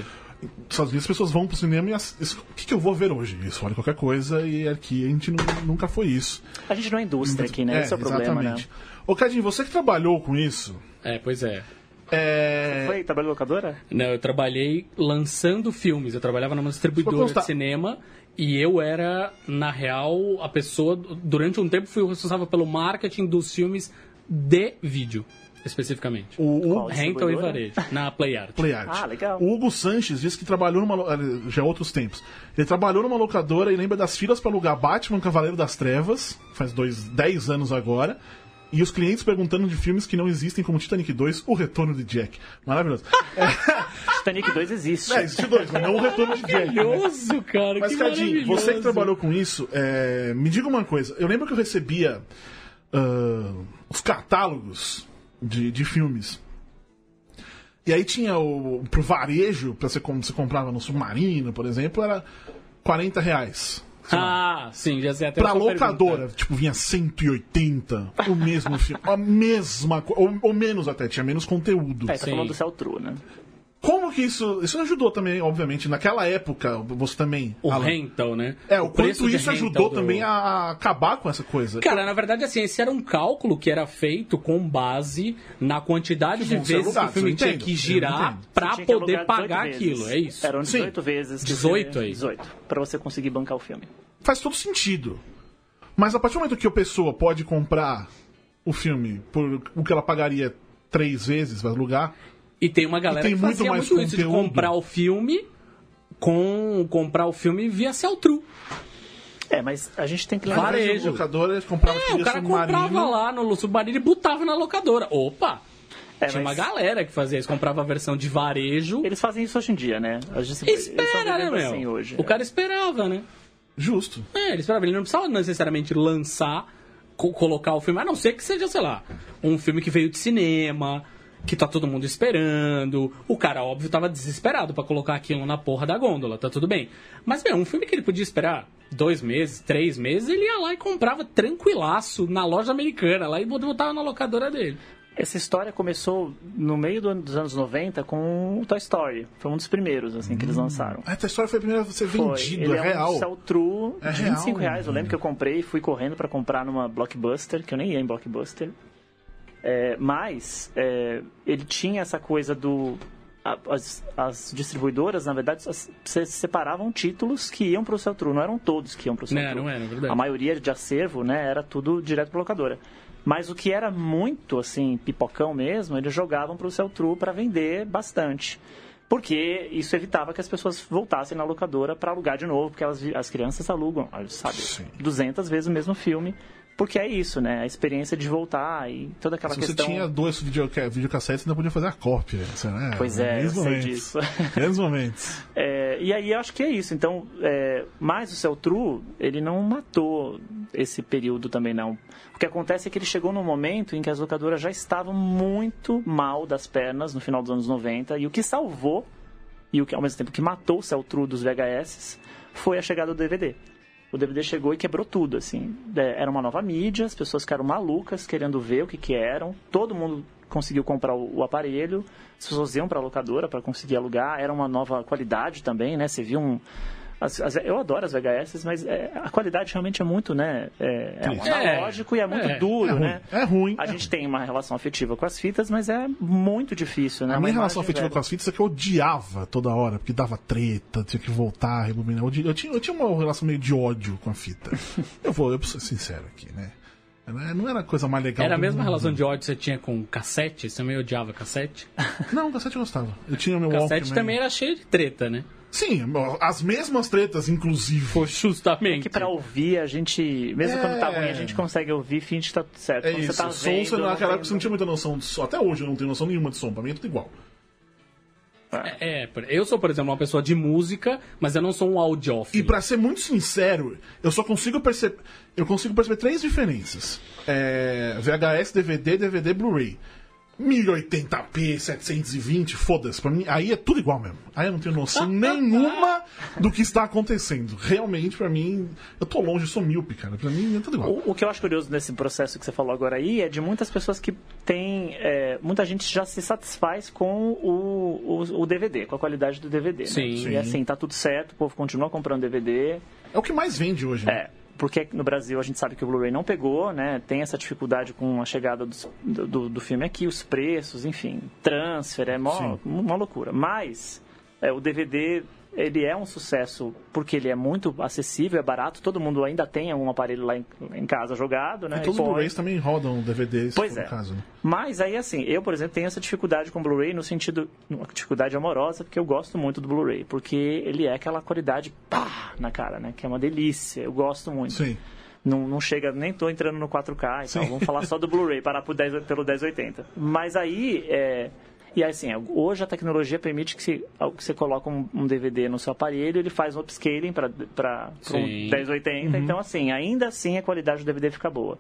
Estados Unidos as pessoas vão pro cinema e as, o que, que, eu vou ver hoje? Isso, olha qualquer coisa e aqui a gente não, nunca foi isso. A gente não é indústria aqui, né? É, Esse é o problema, né? Ô, Cadinho, você que trabalhou com isso. É, pois é. É... Você foi? Trabalhou locadora? Não, eu trabalhei lançando filmes. Eu trabalhava numa distribuidora de cinema e eu era, na real, a pessoa. Durante um tempo fui responsável pelo marketing dos filmes de vídeo especificamente. O, o Rental e Varejo, na Play Art. Play Art. Ah, legal. O Hugo Sanches disse que trabalhou numa. Eh, já é outros tempos. Ele trabalhou numa locadora e lembra das filas para alugar Batman Cavaleiro das Trevas, faz dois, dez anos agora. E os clientes perguntando de filmes que não existem, como Titanic 2, O Retorno de Jack. Maravilhoso. (laughs) Titanic 2 existe. É, existe dois, mas não O Retorno de Jack. né? Maravilhoso, cara. Mas, que Cadinho, você que trabalhou com isso, é, me diga uma coisa. Eu lembro que eu recebia ah, os catálogos de, de filmes. E aí tinha o. Pro varejo, pra você, como você comprava no submarino, por exemplo, era 40 reais. Ah, sim, já sei até Pra locadora, pergunta. tipo, vinha 180, o mesmo filme, a mesma coisa, ou, ou menos até, tinha menos conteúdo. É, tá Sim. falando do Cell True, né? Como que isso. Isso ajudou também, obviamente, naquela época, você também. O Alan, rental, né? É, o, preço quanto isso ajudou do- também a acabar com essa coisa. Cara, na verdade, assim, esse era um cálculo que era feito com base na quantidade Que de ser vezes que o filme tinha entendo, que girar que poder alugar 18 pagar vezes. aquilo, é isso? Eram Sim. 18 vezes. que 18 você- aí. 18. Pra você conseguir bancar o filme. Faz todo sentido. Mas a partir do momento que a pessoa pode comprar o filme por o que ela pagaria três vezes pra alugar, E tem uma galera tem que muito fazia mais muito isso de comprar o filme com comprar o filme via Celtru. É, mas a gente tem que lembrar. Varejo. locadora, comprava É, via o cara submarino. comprava lá no submarino e botava na locadora. Opa! É, Tinha uma mas galera que fazia isso, comprava a versão de varejo. Eles fazem isso hoje em dia, né? A gente, Espera, né, meu? assim hoje. O cara esperava, né? Justo. É, ele esperava. Ele não precisava necessariamente lançar, co- colocar o filme, a não ser que seja, sei lá, um filme que veio de cinema, que tá todo mundo esperando. O cara, óbvio, tava desesperado pra colocar aquilo na porra da gôndola, tá tudo bem. Mas, meu, um filme que ele podia esperar dois meses, três meses, ele ia lá e comprava tranquilaço na loja americana lá e botava na locadora dele. Essa história começou no meio do ano- dos anos 90 com o Toy Story. Foi um dos primeiros, assim, que eles lançaram. Essa história foi a primeira a ser Foi. vendido, Ele é, real. um True É de real, 25 reais. Eu né? lembro que eu comprei e fui correndo pra comprar numa Blockbuster, que eu nem ia em Blockbuster. É, mas é, ele tinha essa coisa do. As, as distribuidoras, na verdade, separavam títulos que iam para o Cell True. Não eram todos que iam para o Cell Não, True. não era, é verdade. A maioria de acervo, né, era tudo direto para locadora. Mas o que era muito, assim, pipocão mesmo, eles jogavam para o Cell True para vender bastante. Porque isso evitava que as pessoas voltassem na locadora para alugar de novo, porque elas, as crianças alugam, sabe, Sim. 200 vezes o mesmo filme. Porque é isso, né? A experiência de voltar e toda aquela Se você questão... tinha dois videoca- videocassetes, ainda podia fazer a cópia. Você, né? Pois é, eu Grandes sei momentos. disso. (laughs) Grandes momentos. É, e aí eu acho que é isso. Então, é, mas o Cell True, ele não matou esse período também, não. O que acontece é que ele chegou num momento em que as locadoras já estavam muito mal das pernas no final dos anos 90, e o que salvou, e o que ao mesmo tempo que matou o Cell True dos VHS, foi a chegada do DVD. O DVD chegou e quebrou tudo, assim. É, Era uma nova mídia, as pessoas ficaram malucas querendo ver o que que eram. Todo mundo conseguiu comprar o, aparelho. As pessoas iam para a locadora para conseguir alugar. Era uma nova qualidade também, né? Você viu um... as- as- eu adoro as VHS, mas é, a qualidade realmente é muito, né? É, é um Triste. analógico e é muito É. duro, É ruim. né? É ruim. A é gente tem uma relação afetiva com as fitas, mas é muito difícil, né? A minha relação afetiva velha. com as fitas é que eu odiava toda hora, porque dava treta, tinha que voltar, rebobinar. Eu, eu, tinha, eu tinha uma relação meio de ódio com a fita. (laughs) eu vou, eu preciso ser sincero aqui, né? Não era a coisa mais legal Era a mesma mundo. relação de ódio que você tinha com cassete? Você também odiava cassete? Não, cassete eu gostava. Eu tinha meu Cassete Walkman. também era cheio de treta, né? Sim, as mesmas tretas, inclusive. Foi justamente. É que pra ouvir, a gente, mesmo É. quando tá ruim, a gente consegue ouvir e finge que tá tudo certo. É Quando isso. você tá som, vendo, você, não naquela época vendo. você não tinha muita noção de som. Até hoje eu não tenho noção nenhuma de som. Pra mim é tudo igual. É, por- eu sou, por exemplo, uma pessoa de música, mas eu não sou um audiófilo. E pra ser muito sincero, eu só consigo perceber. Eu consigo perceber três diferenças: É, VHS, DVD, DVD, Blu-ray. 1080p, 720, foda-se. Pra mim, aí é tudo igual mesmo. Aí eu não tenho noção (laughs) nenhuma do que está acontecendo. Realmente, pra mim, eu tô longe, eu sou míope, cara. Pra mim é tudo igual. O, o que eu acho curioso nesse processo que você falou agora aí é de muitas pessoas que têm. é, muita gente já se satisfaz com o, o, o DVD, com a qualidade do DVD. né? Sim. E Sim. assim, tá tudo certo, o povo continua comprando DVD. É o que mais vende hoje. né? É, porque no Brasil a gente sabe que o Blu-ray não pegou, né? Tem essa dificuldade com a chegada dos- do, do, filme aqui, os preços, enfim, transfer, é mó, Sim. uma loucura. Mas é, o DVD ele é um sucesso porque ele é muito acessível, é barato, todo mundo ainda tem um aparelho lá em, em casa jogado, né? E todos os. Blu-rays também rodam DVDs, Pois é. caso. Né? Mas aí, assim, eu, por exemplo, tenho essa dificuldade com o Blu-ray no sentido. Uma dificuldade amorosa, porque eu gosto muito do Blu-ray. Porque ele é aquela qualidade pá na cara, né? Que é uma delícia. Eu gosto muito. Sim. Não, não chega, nem tô entrando no 4K e tal. Vamos falar só do Blu-ray, parar pro 10, pelo 1080. Mas aí, é, e assim, hoje a tecnologia permite que você, que você coloque um, um DVD no seu aparelho, ele faz um upscaling para um 1080. Uhum. Então, assim, ainda assim a qualidade do DVD fica boa.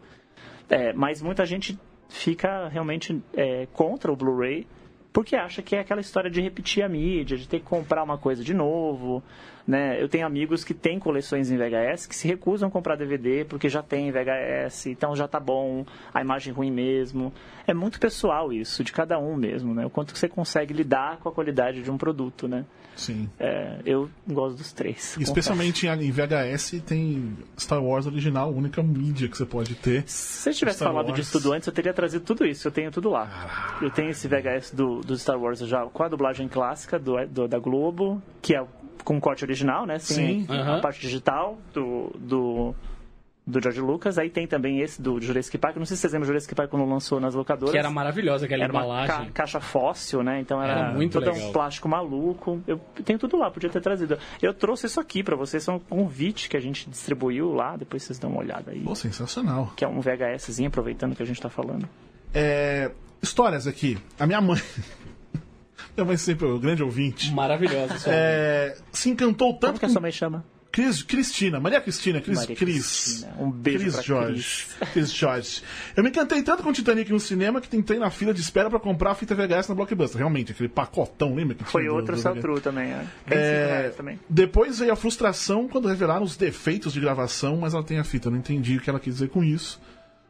É, mas muita gente fica realmente é, contra o Blu-ray porque acha que é aquela história de repetir a mídia, de ter que comprar uma coisa de novo. Né? Eu tenho amigos que têm coleções em VHS que se recusam a comprar DVD porque já tem VHS, então já tá bom, a imagem ruim mesmo. É muito pessoal isso, de cada um mesmo, né? O quanto você consegue lidar com a qualidade de um produto, né? Sim. É, eu gosto dos três. Especialmente em VHS tem Star Wars original, a única mídia que você pode ter. Se você tivesse Star falado Wars. disso tudo antes, eu teria trazido tudo isso. Eu tenho tudo lá. Eu tenho esse VHS do, do Star Wars já com a dublagem clássica do, do- da Globo, que é com corte original, né? Sem Sim. a Aham. parte digital do, do, do George Lucas. Aí tem também esse do Jurassic Park. Não sei se vocês lembram do Jurassic Park quando lançou nas locadoras. Que era maravilhosa aquela Era uma embalagem. ca- caixa fóssil, né? Então era, Era muito todo legal. um plástico maluco. Eu tenho tudo lá, podia ter trazido. Eu trouxe isso aqui pra vocês, é um convite que a gente distribuiu lá, depois vocês dão uma olhada aí. Pô, sensacional. Que é um VHSzinho, aproveitando que a gente tá falando. É, histórias aqui. A minha mãe. Minha mãe sempre é o grande ouvinte. Maravilhosa. sua É, se encantou Como tanto que a sua mãe chama? Cris, Cristina, Maria Cristina, Cris, Maria Cris. Cristina. Um beijo Cris Jorge. Cris Jorge. Eu me encantei tanto com o Titanic no cinema que tentei na fila de espera pra comprar a fita VHS na Blockbuster. Realmente, aquele pacotão, lembra? Que Foi outro do Celtru também, é. 25 É, reais também. depois veio a frustração quando revelaram os defeitos de gravação, mas ela tem a fita. Eu não entendi o que ela quis dizer com isso.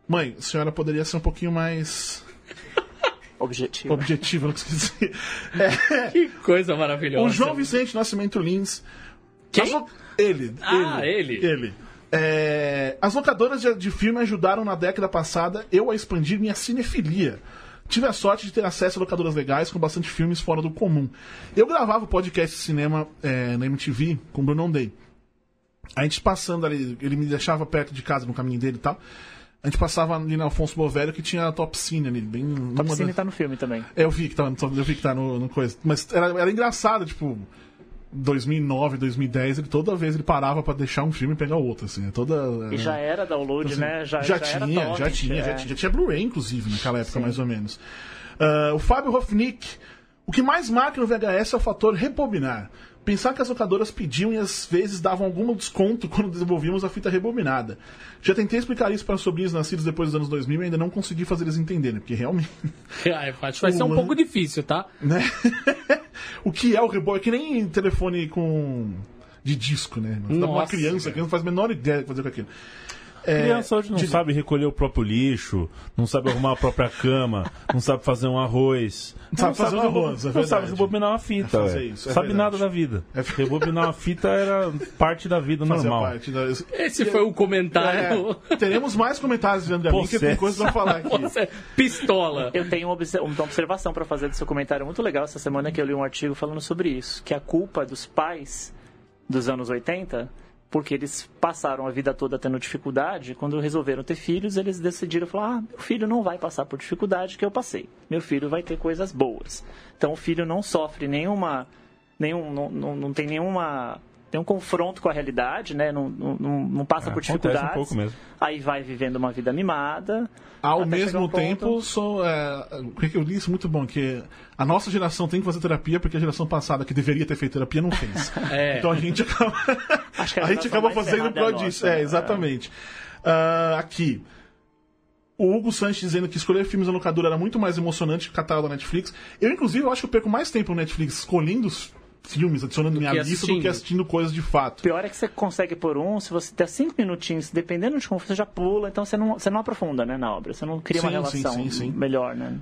Mãe, a senhora poderia ser um pouquinho mais Objetivo. objetiva que você quis dizer. (laughs) Que coisa maravilhosa. O João Vicente Nascimento Lins. Quem? Lo- Ele. Ah, ele. Ele. É, As locadoras de, de filme ajudaram na década passada eu a expandir minha cinefilia. Tive a sorte de ter acesso a locadoras legais com bastante filmes fora do comum. Eu gravava o podcast de cinema é, na MTV com o Bruno Day. A gente passando ali, ele me deixava perto de casa no caminho dele e tal. A gente passava ali na Alfonso Bovério que tinha a Top Cine ali, bem numa Top das- Cine tá no filme também. é, Eu vi que tá, eu vi que tá no, no coisa. Mas era, era engraçado, tipo, 2009, 2010, ele toda vez ele parava pra deixar um filme e pegar outro, assim. é Toda, E já era download, assim, né? Já, já, já era tinha, torrent, já tinha, é. já tinha, já tinha Blu-ray, inclusive, naquela época, mais ou menos. Ah, o Fábio Hofnick. O que mais marca no VHS é o fator rebobinar. Pensar que as locadoras pediam e às vezes davam algum desconto (laughs) quando desenvolvíamos a fita rebobinada. Já tentei explicar isso para sobrinhos nascidos depois dos anos 2000 e ainda não consegui fazer eles entenderem, porque realmente (laughs) Ah, acho que vai ser um pouco difícil, tá? né? (laughs) o que é o rebobinar? É que nem telefone com de disco, né? Dá pra uma Nossa, criança que não faz a menor ideia de fazer com aquilo. É, Criança hoje não de- sabe recolher o próprio lixo, não sabe arrumar a própria cama, não sabe fazer um arroz. Não sabe fazer um arroz, é Não sabe rebobinar uma fita, É fazer velho. isso, é sabe verdade. nada da vida. É- Rebobinar uma fita era parte da vida normal. parte da- Esse foi o comentário. É, teremos mais comentários de André Minker, tem Possesso. coisas pra falar aqui. Você, pistola. Eu tenho uma, obse- uma observação para fazer do seu comentário muito legal essa semana que eu li um artigo falando sobre isso, que a culpa dos pais dos anos 80, porque eles passaram a vida toda tendo dificuldade, quando resolveram ter filhos, eles decidiram falar: "Ah, meu filho não vai passar por dificuldade que eu passei. Meu filho vai ter coisas boas". Então o filho não sofre nenhuma nenhum não, não, não tem nenhuma nenhum confronto com a realidade, né? Não, não, não passa É, por acontece um dificuldades. pouco mesmo. Aí vai vivendo uma vida mimada. Ao mesmo um ponto- tempo, sou, é, o que que eu li isso muito bom, que a nossa geração tem que fazer terapia porque a geração passada, que deveria ter feito terapia, não fez. (laughs) É. Então a gente acaba, Acho que a (laughs) a gente acaba fazendo por é disso. nossa, É, né? exatamente. Ah, aqui. O Hugo Sanches dizendo que escolher filmes na locadora era muito mais emocionante que o catálogo da Netflix. Eu, inclusive, eu acho que eu perco mais tempo no Netflix escolhendo os filmes, adicionando minha lista, do que assistindo coisas de fato. pior é que você consegue por um, se você der cinco minutinhos, dependendo de como você já pula, então você não, você não aprofunda né, na obra. Você não cria uma Sim, sim, relação sim, sim. melhor, né?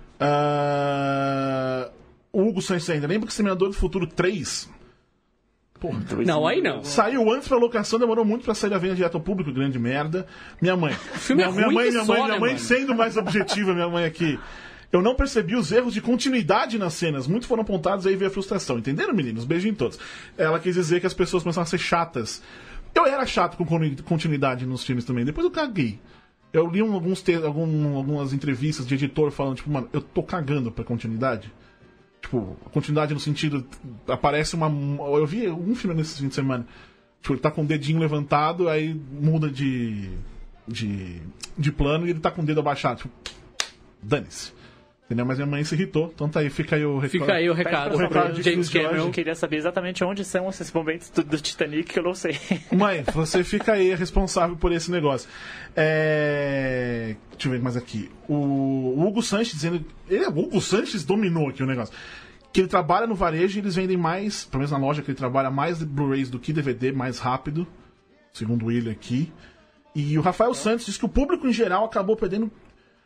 O Hugo Sanches ainda. Lembra que Exterminador do Futuro 3? Porra, Não, aí não. Saiu antes pra locação, demorou muito pra sair da venda direto ao público, grande merda. Minha mãe. (laughs) filme minha, é minha mãe, que minha só, mãe, né, minha mãe mano? sendo mais objetiva, minha mãe aqui. Eu não percebi os erros de continuidade nas cenas. Muitos foram apontados aí veio a frustração. Entenderam, meninos? Beijo em todos. Ela quis dizer que as pessoas começaram a ser chatas. Eu era chato com continu- continuidade nos filmes também. Depois eu caguei. Eu li alguns te- algum- algumas entrevistas de editor falando, tipo, mano, eu tô cagando pra continuidade. Tipo, continuidade no sentido. Aparece uma. Eu vi um filme nesse fim de semana. Tipo, ele tá com o dedinho levantado, aí muda de. de, de plano e ele tá com o dedo abaixado. Tipo, (tsk) dane-se. Entendeu? Mas minha mãe se irritou. Então tá aí, fica aí o recado. Fica aí o recado O recado de James Cameron. Eu queria saber exatamente onde são esses momentos do, do Titanic que eu não sei. (laughs) Mãe, você fica aí responsável por esse negócio. É... Deixa eu ver mais aqui. O Hugo Sanches dizendo. Ele, o Hugo Sanches dominou aqui o negócio. Que ele trabalha no varejo e eles vendem mais, pelo menos na loja que ele trabalha, mais Blu-rays do que DVD, mais rápido. Segundo William aqui. E o Rafael Santos diz que o público em geral acabou perdendo.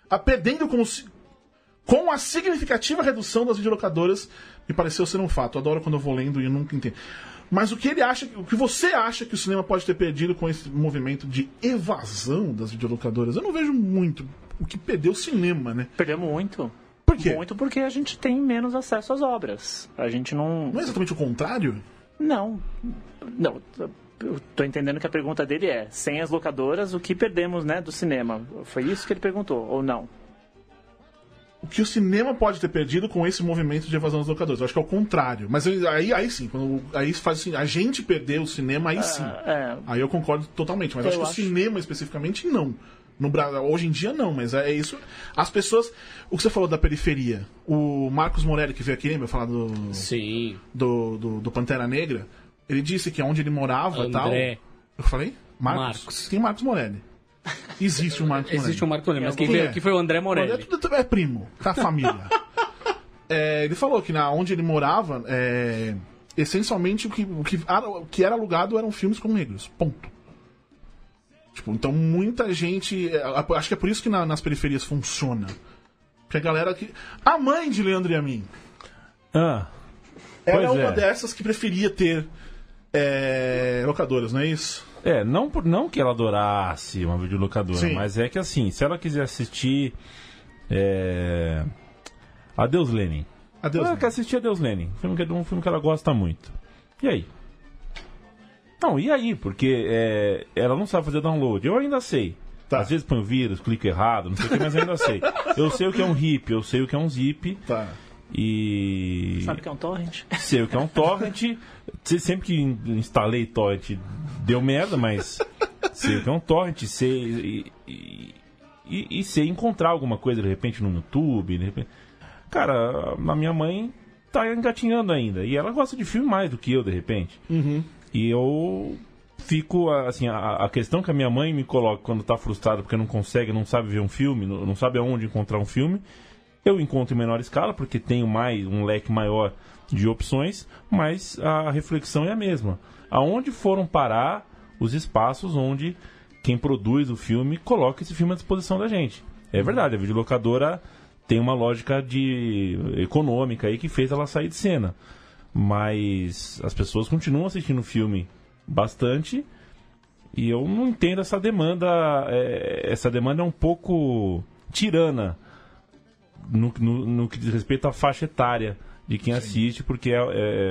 A, perdendo com, os- com a significativa redução das videolocadoras, me pareceu ser um fato. Eu adoro quando eu vou lendo e eu nunca entendo. Mas o que ele acha, o que você acha que o cinema pode ter perdido com esse movimento de evasão das videolocadoras? Eu não vejo muito o que perdeu o cinema, né? Perdemos muito. Por quê? Muito porque a gente tem menos acesso às obras. A gente não. Não é exatamente o contrário? Não. Não. Eu tô entendendo que a pergunta dele é: sem as locadoras, o que perdemos, né, do cinema? Foi isso que ele perguntou, ou não? O que o cinema pode ter perdido com esse movimento de evasão das locadoras? Eu acho que é o contrário. Mas aí, aí sim, quando, aí faz assim, a gente perder o cinema, aí sim. É, Aí eu concordo totalmente, mas Eu acho que acho- o cinema especificamente não. No Brasil, hoje em dia não, mas é isso. As pessoas. O que você falou da periferia? O Marcos Morelli, que veio aqui, lembra? Falar do, Sim. do, do, do Pantera Negra. Ele disse que onde ele morava e tal. André. Eu falei? Marcos. Marcos. Tem Marcos Morelli. Existe um Marcos Morelli. Existe o Marco Morelli, mas quem veio é? aqui foi o André Morelli. É, tudo, é primo, tá família. (laughs) É, ele falou que na onde ele morava, é, essencialmente o que, o, que, era- o que era alugado eram filmes com negros. Ponto. Tipo, então muita gente. é, Acho que é por isso que na- nas periferias funciona. Porque a galera que. A mãe de Leandro e a mim. Ah, Ela é uma é. dessas que preferia ter é, locadoras, não é isso? É, não, por, não que ela adorasse uma videolocadora, Sim. mas é que assim, se ela quiser assistir. É, Adeus Lenin. Adeus. ela né? quer assistir Adeus Lenin, um filme, que, um filme que ela gosta muito. E aí? Não, e aí? Porque é, ela não sabe fazer download. Eu ainda sei. Tá. Às vezes põe o vírus, clico errado, não sei o que, mas eu ainda sei. Eu sei o que é um RIP, eu sei o que é um zip. Tá. E. sabe o que é um torrent? Sei o que é um torrent. (laughs) Sempre que in- instalei torrent deu merda, mas que (laughs) é um torrent, sei. E, e, e- e sei encontrar alguma coisa de repente no YouTube. De repente... Cara, a minha mãe tá engatinhando ainda. E ela gosta de filme mais do que eu, de repente. E eu fico, assim, a, a questão que a minha mãe me coloca quando tá frustrada porque não consegue, não sabe ver um filme, não, não sabe aonde encontrar um filme, eu encontro em menor escala, porque tenho mais um leque maior de opções, mas a reflexão é a mesma. Aonde foram parar os espaços onde quem produz o filme coloca esse filme à disposição da gente? É verdade, a videolocadora tem uma lógica de econômica aí que fez ela sair de cena. Mas as pessoas continuam assistindo o filme bastante e eu não entendo essa demanda. é, essa demanda é um pouco tirana no, no- no que diz respeito à faixa etária de quem assiste, porque é-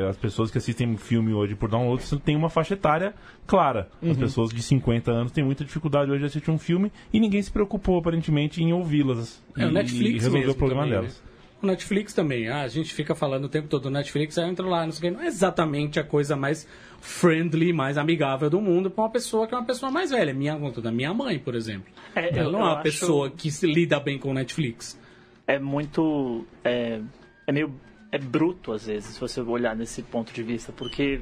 é, as pessoas que assistem filme hoje por download têm uma faixa etária clara. As pessoas de 50 anos têm muita dificuldade hoje de assistir um filme e ninguém se preocupou, aparentemente, em ouvi-las É, o e, Netflix e resolver mesmo o problema também, delas. né? O Netflix também. Ah, a gente fica falando o tempo todo do Netflix, aí eu entro lá, não sei o que. Não é exatamente a coisa mais friendly, mais amigável do mundo pra uma pessoa que é uma pessoa mais velha. Minha conta da minha mãe, por exemplo. É, Ela eu- não é uma acho- pessoa que se lida bem com o Netflix. é muito. É, é meio. É bruto, às vezes, se você olhar nesse ponto de vista, porque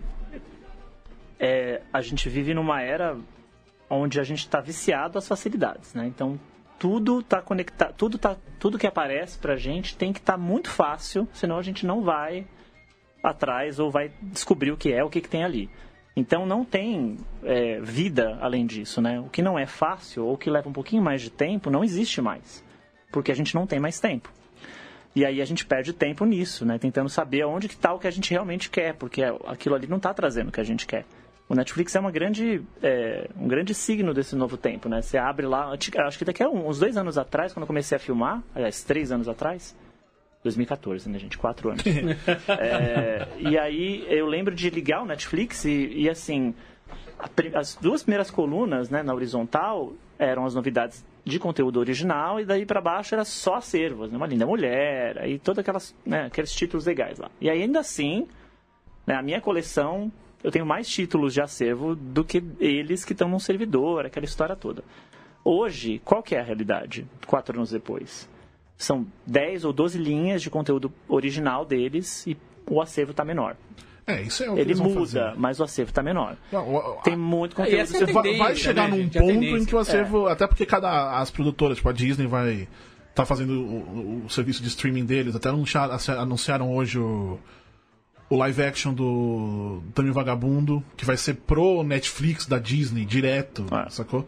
é, a gente vive numa era onde a gente está viciado às facilidades, né? Então tudo está conectado, tudo tá, tudo que aparece pra gente tem que estar muito fácil, senão a gente não vai atrás ou vai descobrir o que é, o que, que tem ali. Então não tem é, vida além disso, né? O que não é fácil ou que leva um pouquinho mais de tempo não existe mais, porque a gente não tem mais tempo. E aí a gente perde tempo nisso, né? Tentando saber aonde que está o que a gente realmente quer, porque aquilo ali não está trazendo o que a gente quer. O Netflix é uma grande, é, um grande signo desse novo tempo, né? Você abre lá, acho que daqui a uns dois anos atrás, quando eu comecei a filmar, aliás, três anos atrás, 2014, né, gente? Quatro anos. (laughs) É, e aí eu lembro de ligar o Netflix e, e, assim, as duas primeiras colunas, né, na horizontal, eram as novidades de conteúdo original e daí para baixo era só acervos, né, uma linda mulher, aí todos aquelas, né, aqueles títulos legais lá. E ainda assim, né, a minha coleção, eu tenho mais títulos de acervo do que eles que estão num servidor, aquela história toda. Hoje, qual que é a realidade? Quatro anos depois. São 10 ou 12 linhas de conteúdo original deles e o acervo está menor. É, isso é o que Ele eles vão muda, fazer. mas o acervo está menor. Não, o- o- Tem muito E conteúdo. é a que- vai, vai chegar né, num gente? A ponto em que o acervo. Até porque cada as produtoras, tipo a Disney, vai tá fazendo o, o- o serviço de streaming deles. Até anunciaram, anunciaram hoje o, o live action do Dami Vagabundo, que vai ser pro Netflix da Disney direto, É. sacou?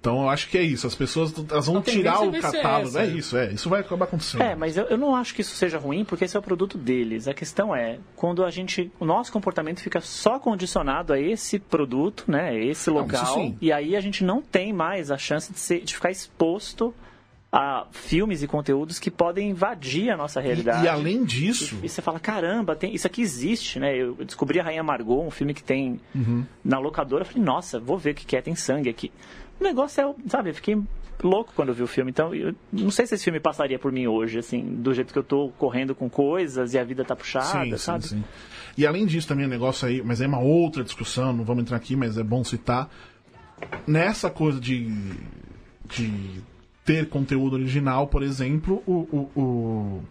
Então eu acho que é isso. As pessoas elas vão tirar o catálogo. essa. É isso, é. Isso vai acabar acontecendo. É, mas eu, eu não acho que isso seja ruim, porque esse é o produto deles. A questão é, quando a gente. O nosso comportamento fica só condicionado a esse produto, né? a Esse Não, local. sim. e aí a gente não tem mais a chance de, ser- de ficar exposto a filmes e conteúdos que podem invadir a nossa E, realidade. e além disso. E você fala, caramba, tem, isso aqui existe, né? Eu descobri a Rainha Margot, um filme que tem na locadora. Eu falei, nossa, vou ver o que que é, tem sangue aqui. O negócio é, sabe, eu fiquei louco quando eu vi o filme. Então, eu não sei se esse filme passaria por mim hoje, assim, do jeito que eu tô correndo com coisas e a vida tá puxada, Sim, sim, sabe? sim. E além disso também o negócio aí, mas é uma outra discussão, não vamos entrar aqui, mas é bom citar. Nessa coisa de, de ter conteúdo original, por exemplo, o, o, o,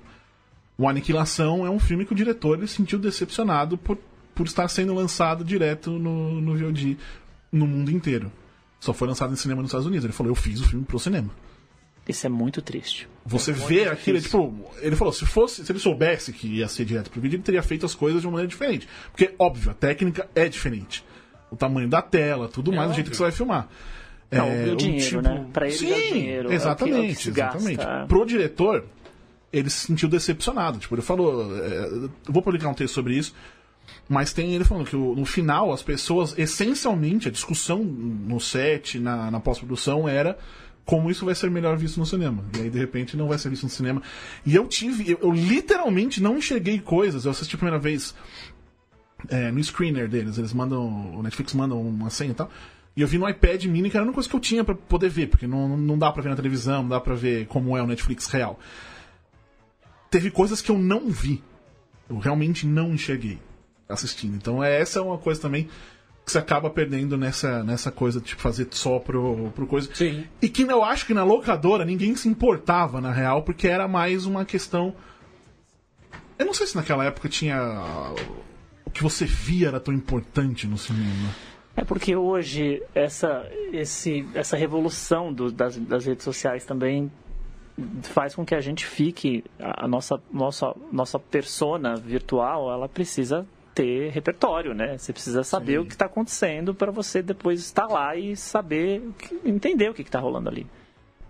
o Aniquilação é um filme que o diretor ele se sentiu decepcionado por, por estar sendo lançado direto no, no VOD no mundo inteiro. Só foi lançado em cinema nos Estados Unidos. Ele falou, eu fiz o filme pro cinema. Isso é muito triste. Você vê aquilo, tipo, ele falou, se fosse, se ele soubesse que ia ser direto pro vídeo, ele teria feito as coisas de uma maneira diferente. Porque, óbvio, a técnica é diferente. O tamanho da tela, tudo mais, o jeito óbvio. que você vai filmar. Não, É, o dinheiro, né? Pra ele Sim, dá dinheiro, é o que- é o que exatamente, gasta. exatamente. Pro diretor, ele se sentiu decepcionado. Tipo, ele falou, é, eu vou publicar um texto sobre isso, mas tem ele falando que no final as pessoas, essencialmente, a discussão no set, na, na pós-produção, era como isso vai ser melhor visto no cinema. E aí, de repente, não vai ser visto no cinema. E eu tive, eu, eu literalmente não enxerguei coisas. Eu assisti a primeira vez é, no screener deles. Eles mandam, o Netflix manda uma senha e tal. E eu vi no iPad mini, que era uma coisa que eu tinha pra poder ver, porque não, não dá pra ver na televisão, não dá pra ver como é o Netflix real. Teve coisas que eu não vi. Eu realmente não enxerguei assistindo. Então é, essa é uma coisa também que você acaba perdendo nessa, nessa coisa de tipo, fazer só pro, pro coisa. Sim. E que eu acho que na locadora ninguém se importava, na real, porque era mais uma questão. Eu não sei se naquela época tinha. O que você via era tão importante no cinema. É porque hoje essa, esse, essa revolução do- das, das redes sociais também faz com que a gente fique, a, nossa, nossa, nossa persona virtual, ela precisa ter repertório, né? Você precisa saber Sim. o que está acontecendo para você depois estar lá e saber, entender o que está rolando ali.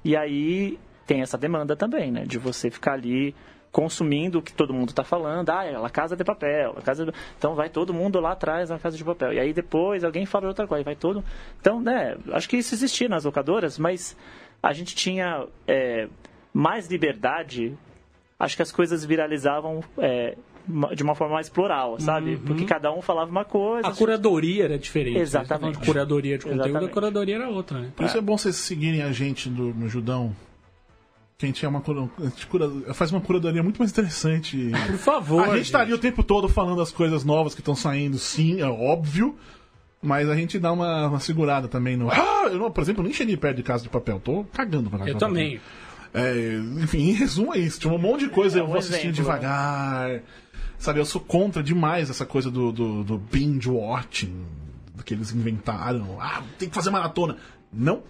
E aí tem essa demanda também, né? De você ficar ali consumindo o que todo mundo está falando. Ah, é La Casa de Papel. La casa de... Então vai todo mundo lá atrás na Casa de Papel. E aí depois alguém fala outra coisa. Vai todo... Então, né? Acho que isso existia nas locadoras, mas a gente tinha é, mais liberdade. Acho que as coisas viralizavam é, de uma forma mais plural, sabe? Porque cada um falava uma coisa. A curadoria era diferente. Exatamente. Você tá curadoria de conteúdo, Exatamente. a curadoria era outra, né? Por isso é bom vocês seguirem a gente do, no Judão. Que a gente, é uma, cura- a gente cura- faz uma curadoria muito mais interessante. (laughs) Por favor. a gente tá ali o tempo todo falando as coisas novas que estão saindo, sim, é óbvio. Mas a gente dá uma, uma segurada também no. Ah, eu não, por exemplo, eu nem cheguei perto de casa de papel, tô cagando pra casa Eu de papel. também. É, enfim, em resumo é isso. Tinha um monte de coisa É, eu um vou assistindo exemplo, devagar. Sabe, eu sou contra demais essa coisa do, do, do binge watching que eles inventaram. Ah, tem que fazer maratona. Não.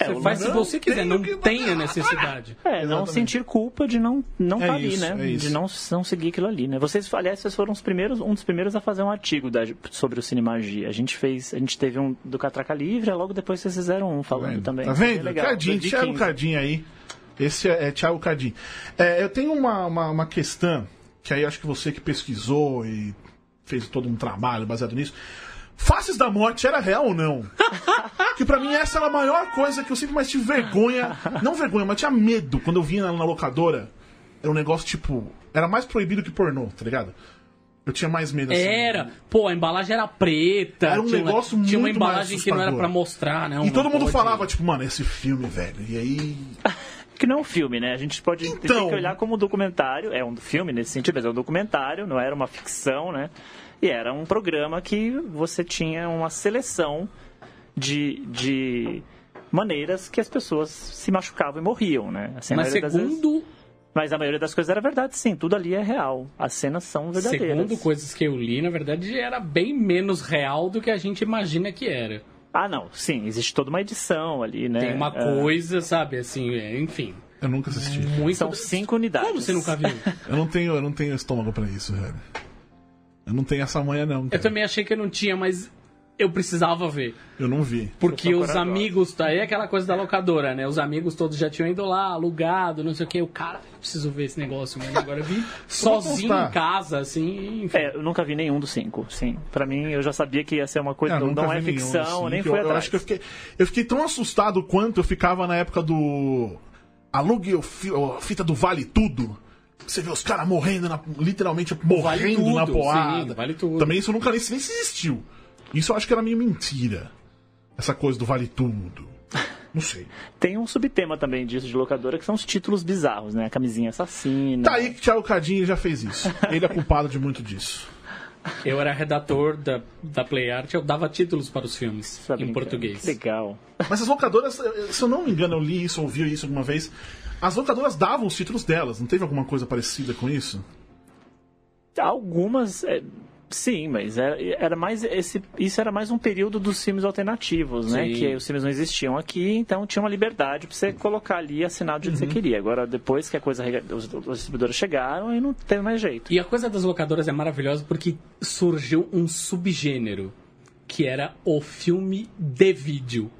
Você o faz se você quiser, não que- tem a necessidade. É, não Exatamente. sentir culpa de não não É tá ali, né? é. De não, não seguir aquilo ali, né? Vocês, aliás, vocês foram os primeiros, um dos primeiros a fazer um artigo da- sobre o Cinemagia. A gente fez, a gente teve um do Catraca Livre, logo depois vocês fizeram um falando também. Tá vendo? legal, Cardinho, 2015. Thiago Cardinho aí. Esse é, é Thiago Cardinho. É, eu tenho uma, uma, uma questão, que aí acho que você que pesquisou e fez todo um trabalho baseado nisso. Faces da Morte era real ou não? (laughs) que pra mim essa era a maior coisa que eu sempre mais tive vergonha. Não vergonha, mas tinha medo quando eu vinha na, na locadora. Era um negócio tipo. Era mais proibido que pornô, tá ligado? Eu tinha mais medo assim. Era. Pô, a embalagem era preta. Era um tinha uma- negócio Tinha uma muito embalagem que não era pra mostrar, né? E todo mundo falava, tipo, mano, esse filme, velho. E aí. (laughs) Que não é um filme, né? A gente pode tem Então. que olhar como um documentário. É um filme nesse sentido, mas é um documentário, não era uma ficção, né? E era um programa que você tinha uma seleção de, de maneiras que as pessoas se machucavam e morriam, né? Assim, a Mas das vezes- segundo, Mas a maioria das coisas era verdade, sim. Tudo ali é real. As cenas são verdadeiras. segundo coisas que eu li, na verdade, era bem menos real do que a gente imagina que era. Ah, não. Sim, existe toda uma edição ali, né? Tem uma É, coisa, sabe, assim, é, enfim. Eu nunca assisti. Muito... São cinco unidades. Como você nunca viu? Eu não tenho, eu não tenho estômago pra isso, velho. Eu não tenho essa manha, não. Eu cara. também achei que eu não tinha, mas eu precisava ver. Eu não vi. Porque os amigos, tá aí aquela coisa da locadora, né? Os amigos todos já tinham ido lá, alugado, não sei o que. O cara, preciso ver esse negócio, mas agora eu vi (laughs) sozinho em casa, assim, enfim. É, eu nunca vi nenhum dos cinco, sim. Pra mim, eu já sabia que ia ser uma coisa. É, eu não é ficção, nem foi eu, eu atrás. acho que eu fiquei, eu fiquei tão assustado quanto eu ficava na época do. Alugue o fi- a fita do Vale Tudo. Você vê os caras morrendo, na- literalmente morrendo Tudo, na porrada. sim, Vale Tudo. Também isso nunca nem, nem se existiu. Isso eu acho que era meio mentira. Essa coisa do Vale Tudo. Não sei. (laughs) Tem um subtema também disso de locadora, que são os títulos bizarros, né? A camisinha assassina. Tá aí que Thiago Cadinho já fez isso. Ele é culpado de muito disso. Eu era redator da, da Play Art, eu dava títulos para os filmes Tá em português. Legal. Mas as locadoras, eh, se eu não me engano, eu li isso, ouvi isso alguma vez. As locadoras davam os títulos delas. Não teve alguma coisa parecida com isso? Algumas. é, sim, mas era, era mais esse, isso era mais um período dos filmes alternativos, né? Sim. Que os filmes não existiam aqui, então tinha uma liberdade pra você colocar ali assinado do jeito que Uhum. você queria. Agora, depois que a coisa os, os distribuidores chegaram, aí não teve mais jeito. E a coisa das locadoras é maravilhosa porque surgiu um subgênero, que era o filme de vídeo.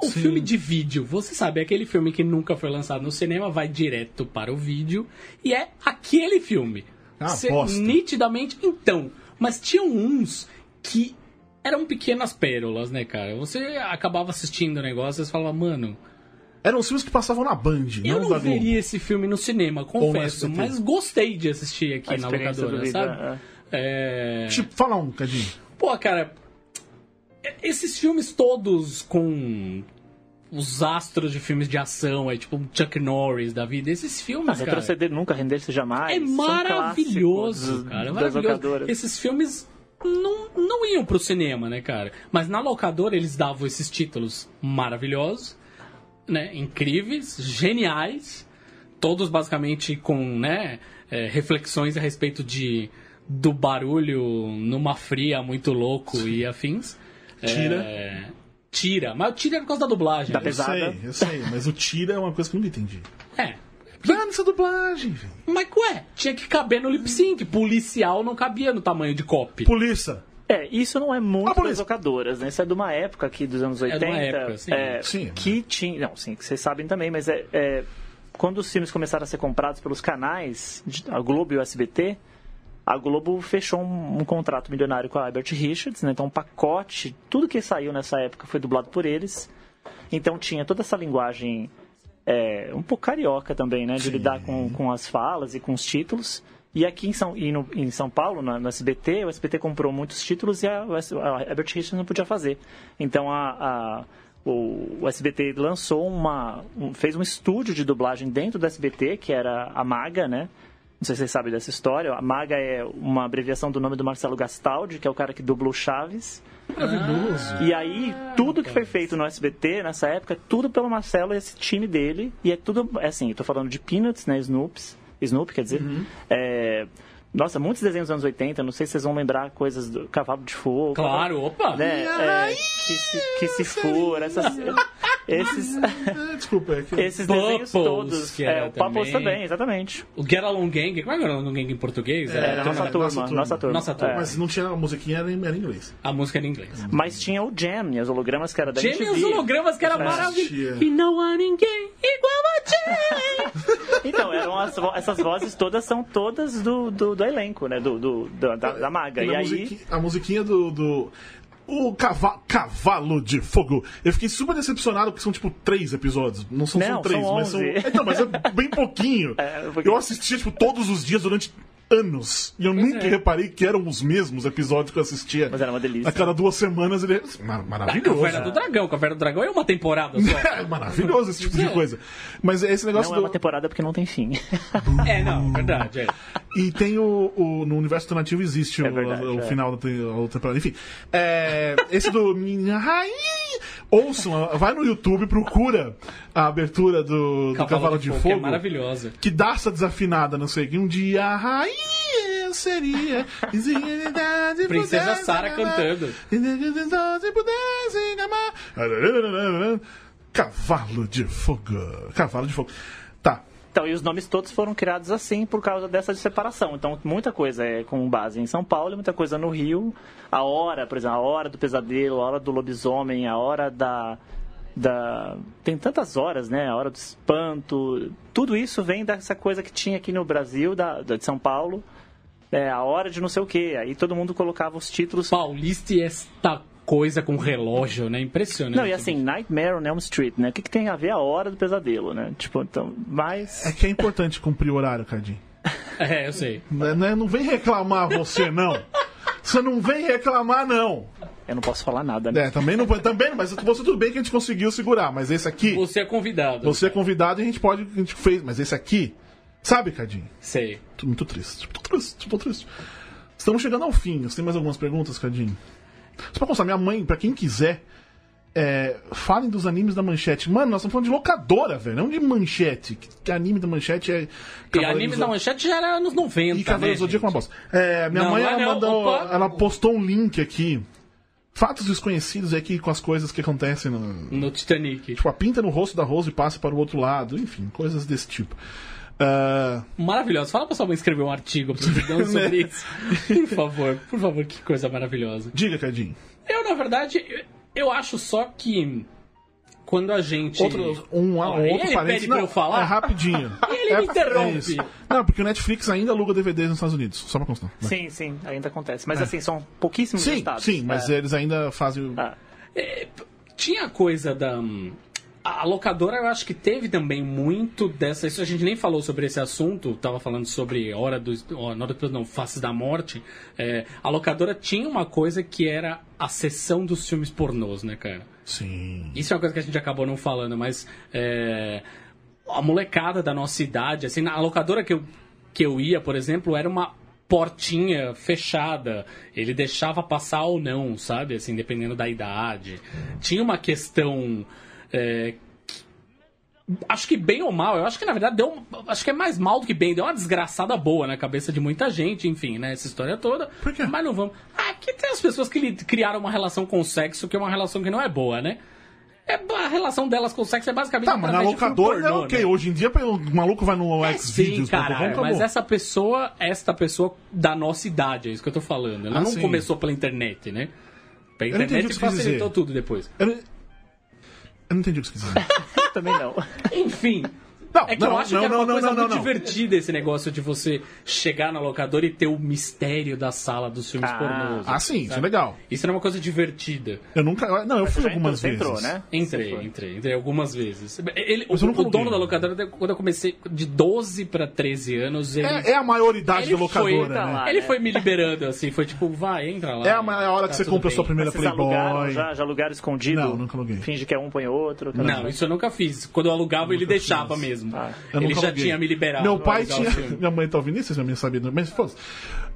O filme de vídeo, você sabe, é aquele filme que nunca foi lançado no cinema, vai direto para o vídeo, e é aquele filme. Ah, bosta. nitidamente, então. Mas tinham uns que eram pequenas pérolas, né, cara? Você acabava assistindo o negócio e você falava, mano, Eram os filmes que passavam na Band, eu não não Globo. veria esse filme no cinema, confesso, mas gostei de assistir aqui A na locadora, sabe? É... Tipo, fala um, Cadinho. Pô, cara, esses filmes todos com os astros de filmes de ação, é tipo um Chuck Norris da vida, esses filmes, cara, retroceder nunca, render-se jamais. é maravilhoso, cara, é maravilhoso. Esses filmes não, não iam pro cinema, né, cara? Mas na locadora eles davam esses títulos maravilhosos, né, incríveis, geniais, todos basicamente com, né, é, reflexões a respeito de do barulho numa fria muito louco e afins. Tira. É, tira, mas o tira é por causa da dublagem. Da né? Eu Pesada. sei, eu sei, mas o tira é uma coisa que eu nunca entendi. É. Mano, essa dublagem, velho. Mas ué, tinha que caber no lip sync. Policial não cabia no tamanho de copy. Polícia. É, isso não é muito Ah, por das isso. locadoras, né? Isso é de uma época aqui dos anos de 80. uma época, sim. é, Sim. Que tinha. Não, sim, que vocês sabem também, mas é, é, quando os filmes começaram a ser comprados pelos canais, de- a Globo e o SBT, a Globo fechou um, um contrato milionário com a Albert Richards, né? Então um pacote, tudo que saiu nessa época foi dublado por eles. Então tinha toda essa linguagem é, um pouco carioca também, né? De lidar com, com as falas e com os títulos. E aqui em São, e no- em São Paulo, na- no, SBT, o SBT comprou muitos títulos e a, a Herbert Richards não podia fazer. Então a, a- o, o SBT lançou uma. um- fez um estúdio de dublagem dentro do SBT, que era a Maga, né? Não sei se vocês sabem dessa história. A Maga é uma abreviação do nome do Marcelo Gastaldi, que é o cara que dublou Chaves. Maravilhoso. E aí, tudo que foi feito no SBT nessa época, é tudo pelo Marcelo e esse time dele. E é tudo, é assim, eu tô falando de Peanuts, né? Snoops. Snoopy, quer dizer. É, nossa, muitos desenhos dos anos 80, não sei se vocês vão lembrar coisas do Cavalo de Fogo. Claro, opa! Né? É, que se, que se for, essas, esses, É, desculpa, é que... esses desenhos Bubbles, todos. que é, o Bubbles também. também, exatamente. O Get Along Gang, como é que era o Get Along Gang em português? Era Era- nossa, nossa turma, turma. nossa turma. Nossa turma. É. Mas não tinha a musiquinha, era em, era em inglês. A música era em inglês. Mas tinha o Jam, e os hologramas que era da Gêmeos MTV. hologramas que era É. maravilhoso. E não há ninguém igual a Jam. (laughs) Então, eram as essas vozes todas são todas do, do, do elenco, né? Do, do- da, da Maga. E a, aí. musiquinha, a musiquinha do. do- o cava, Cavalo de Fogo. Eu fiquei super decepcionado porque são tipo três episódios. Não são Não, três, são mas são. 11. Então, mas é bem pouquinho. (laughs) É, pouquinho. Eu assistia tipo, todos os dias durante anos. E eu nunca é. reparei que eram os mesmos episódios que eu assistia. Mas era uma delícia. A cada duas semanas ele. Mar maravilhoso. Caverna do Dragão. Caverna do Dragão é uma temporada só. (laughs) É maravilhoso esse tipo de É. coisa. Mas esse negócio Não é do. uma temporada porque não tem fim. é, não, verdade. É. E tem o, o- No universo alternativo existe É o, verdade, o é. final da a outra temporada. Enfim. é, esse do Minha Rainha. Ouçam, vai no YouTube, procura a abertura do, do Cavalo, de, que Fogo. é maravilhosa. que dá essa desafinada, não sei que um dia a rainha eu seria. Princesa Sarah cantando. Se pudesse amar. Cavalo de fogo. Cavalo de fogo. Então, e os nomes todos foram criados assim por causa dessa separação. Então, muita coisa é com base em São Paulo, muita coisa no Rio. A hora, por exemplo, a hora do pesadelo, a hora do lobisomem, a hora da. da... Tem tantas horas, né? A hora do espanto. Tudo isso vem dessa coisa que tinha aqui no Brasil, da, da- de São Paulo. É, a hora de não sei o quê. Aí todo mundo colocava os títulos. Paulista e esta coisa com relógio, né? Impressionante. Não, e assim, Nightmare on Elm Street, né? O que, que tem a ver a hora do pesadelo, né? Tipo, então, mas. É que é importante cumprir o horário, Cardinho. (laughs) É, eu sei. Não, é- não vem reclamar você, não. Você não vem reclamar, não. Eu não posso falar nada, né? É, também não também, mas você tudo bem que a gente conseguiu segurar, mas esse aqui, Você é convidado. você é convidado e a gente pode, a gente fez, mas esse aqui, sabe, Cadinho? Sei. Tô muito triste, tô triste, tô triste. Estamos chegando ao fim. Você tem mais algumas perguntas, Cadinho? Só pra constar, minha mãe, pra quem quiser, é, falem dos animes da manchete. Mano, nós estamos falando de locadora, velho, não de manchete. Que, que anime da manchete é. E Cavaleiros anime do- da manchete já era anos 90, E Cavaleiros né, Zodíaco é uma bosta. É, minha Não, mãe é ela não. mandou. Opa. Ela postou um link aqui. Fatos desconhecidos aqui com as coisas que acontecem no. No Titanic. Tipo, a pinta no rosto da Rose e passa para o outro lado. Enfim, coisas desse tipo. Ah, Maravilhoso. Fala pra sua mãe escrever um artigo sobre Né? (laughs) isso. Por favor, por favor, que coisa maravilhosa. diga, Cadinho. Eu, na verdade, eu- acho só que quando a gente. Outro, um, Ó, um outro ele parênteses. pede pra não, eu falar? É rapidinho. (laughs) Ele é, me interrompe. isso. Não, porque o Netflix ainda aluga DVDs nos Estados Unidos. Só pra constar. Vai. Sim, sim, ainda acontece. Mas assim, são pouquíssimos Sim, estados. sim, mas É. eles ainda fazem. Ah, Tinha a coisa da. A locadora, eu acho que teve também muito dessa. Isso a gente nem falou sobre esse assunto, tava falando sobre Hora do. ó, Hora do não, Faces da Morte. É, a locadora tinha uma coisa que era a sessão dos filmes pornôs, né, cara? Sim. Isso é uma coisa que a gente acabou não falando, mas é, a molecada da nossa idade, assim, na locadora que eu, que eu ia, por exemplo, era uma portinha fechada. Ele deixava passar ou não, sabe? Assim, dependendo da idade. Tinha uma questão. É, que- Acho que bem ou mal, eu acho que na verdade deu. Acho que é mais mal do que bem, deu uma desgraçada boa na cabeça de muita gente, enfim, né? Essa história toda. Por quê? Mas não vamos. Ah, porque tem as pessoas que criaram uma relação com o sexo que é uma relação que não é boa, né? É, a relação delas com o sexo é basicamente Tá, mas na locadora é ok. né? Hoje em dia o maluco vai no É, sim, Xvideos. cara, mas essa pessoa, esta pessoa da nossa idade, é isso que eu tô falando. Ela Ah, não sim. começou pela internet, né? Pela internet que facilitou tudo depois. Eu eu não entendi o que você quis dizer. (laughs) também não. Enfim. Não, é que não, eu acho não, que era não, uma não, coisa não, muito não. divertida esse negócio de você chegar na locadora e ter o mistério da sala dos filmes Ah. pornôs. Ah, sim, isso é sabe? legal. Isso era uma coisa divertida. Eu nunca. Não, eu fui algumas entrou, vezes. Você entrou, né? Entrei, entrei, entrei algumas vezes. Ele, o, o dono da locadora, quando eu comecei de 12 pra 13 anos, ele, É, é a maioridade Ele da locadora, foi né? lá. ele né? foi me liberando, assim, foi tipo, vai, entra lá. É a hora que Tá você compra a sua primeira vocês alugaram Playboy. já, já alugaram escondido? Não, nunca aluguei. Finge que é um, põe outro. aquela Não, isso eu nunca fiz. Quando eu alugava, ele deixava fiz. Mesmo. Ah, ele já aluguei. tinha me liberado. Meu pai tinha. Minha mãe tá ouvindo isso, já me sabiam. Mas, foda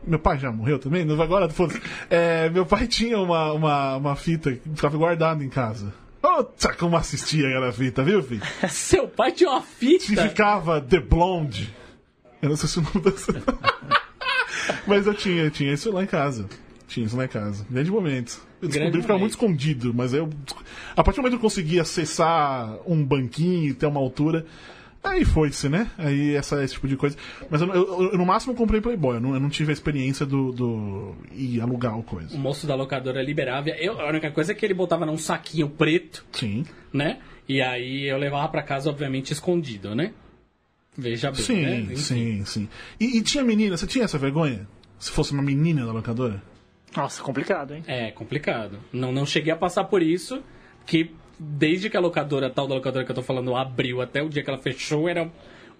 Meu pai já morreu também? Não, Agora, foda é, Meu pai tinha uma, uma, uma fita que ficava guardada em casa. Puta, como assistia aquela fita, viu, filho? (laughs) Seu pai tinha uma Que fita. ficava The Blonde. Eu não sei se o nome dessa. (laughs) mas eu tinha, eu tinha isso lá em casa. Tinha isso lá em casa. Grande momento. Eu descobri Grande que ficava muito escondido, mas eu. A partir do momento que eu consegui acessar um banquinho e ter uma altura. Aí foi-se, né? Aí essa, esse tipo de coisa. Mas eu, eu- eu, no máximo comprei Playboy, eu não, eu não tive a experiência do. do ir alugar o coisa. O moço da locadora liberava. Eu, a única coisa é que ele botava num saquinho preto, Sim. né? E aí eu levava pra casa, obviamente, escondido, né? Veja bem, Sim, né? Enfim. sim, sim. E, e tinha menina, você tinha essa vergonha? Se fosse uma menina na locadora? Nossa, complicado, hein? É complicado. Não, não cheguei a passar por isso, que desde que a locadora, a tal da locadora que eu tô falando, abriu até o dia que ela fechou, era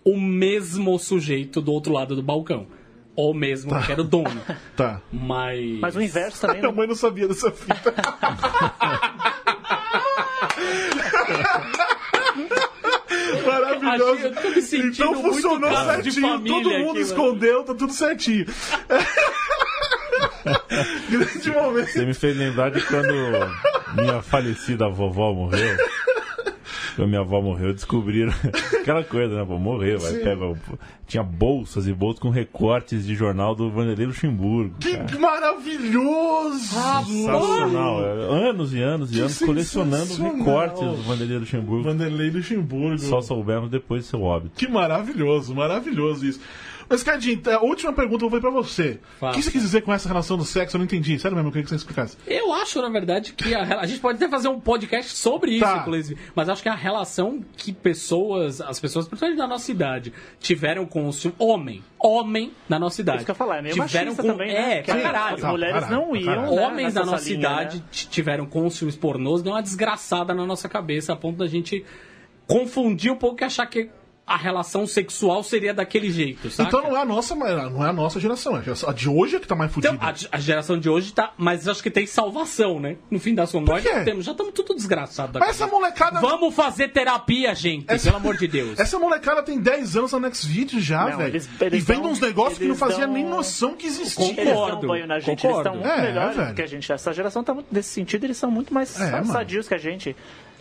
o mesmo sujeito do outro lado do balcão. Ou mesmo que era o dono. (laughs) Tá. Mas. Mas o inverso também (laughs) Minha não... mãe não sabia dessa fita. (laughs) Maravilhoso. maravilhoso. eu tô me sentindo então muito funcionou certinho, família todo mundo aqui, mano. escondeu, tá tudo certinho. Grande momento. Você me fez lembrar de quando minha falecida vovó morreu. Quando minha avó morreu, descobriram (laughs) aquela coisa, né? Pô, morreu, vai, pega. Tinha bolsas e bolsas com recortes de jornal do Vanderlei Luxemburgo. Que cara. maravilhoso! Sensacional. é. Anos e anos e Que anos colecionando recortes do Vanderlei Luxemburgo. Vanderlei Luxemburgo. Só soubemos depois do seu óbito. Que maravilhoso, maravilhoso isso. Mas, Cadinho, a última pergunta eu vou fazer pra você. O Faça. que você quis dizer com essa relação do sexo? Eu não entendi. Sério mesmo, eu queria que você explicasse. Eu acho, na verdade, que a, a gente pode até fazer um podcast sobre isso, Tá. inclusive. Mas acho que a relação que pessoas, as pessoas, principalmente da nossa idade, tiveram com o ciúme. Homem, homem na nossa idade. Isso que eu ia falar, é meio tiveram com, também, né? É, Que pra caralho. As mulheres caralho, não iam, caralho. né, Homens da nossa linha, idade né? tiveram com os filmes pornôs, deu uma desgraçada na nossa cabeça, a ponto da gente confundir um pouco e achar que a relação sexual seria daquele jeito, sabe? Então não é a nossa, não é a nossa geração. é A de hoje é que tá mais fudida. Então, a, a geração de hoje tá. Mas acho que tem salvação, né? No fim das contas, nós já temos, já estamos tudo desgraçado. Mas essa molecada. Vamos fazer terapia, gente, Essa- pelo amor de Deus. (laughs) Essa molecada tem 10 anos na Xvideo já, velho. E dão- uns negócios que não fazia dão- nem noção que existia. Concordo. Eles dão banho na gente, concordo. eles estão muito É, melhores velho. do que a gente. Essa geração tá muito, nesse sentido, eles são muito mais É, sadios que a gente.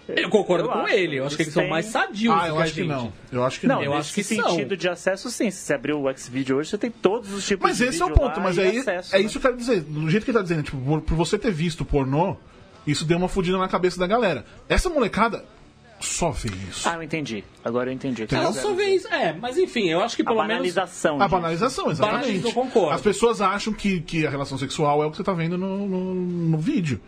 Eu concordo Eu com acho. ele. Eu acho que eles são têm- mais sadios Ah, eu que a acho que não. Eu acho que Não, não. eu acho que sentido são. de acesso, sim. Se você abrir o Xvideo hoje, você tem todos os tipos Mas de esse é o ponto, mas aí acesso, é né? isso que eu quero dizer. Do jeito que ele tá dizendo, tipo, por, por você ter visto pornô, isso deu uma fudida na cabeça da galera. Essa molecada só vê isso. Ah, eu entendi. Agora eu entendi. Ela só vê isso. É, mas enfim, eu acho que A pelo menos. banalização. A disso. banalização, exatamente. Banalização, eu concordo. As pessoas acham que, que a relação sexual é o que você tá vendo no, no, no vídeo.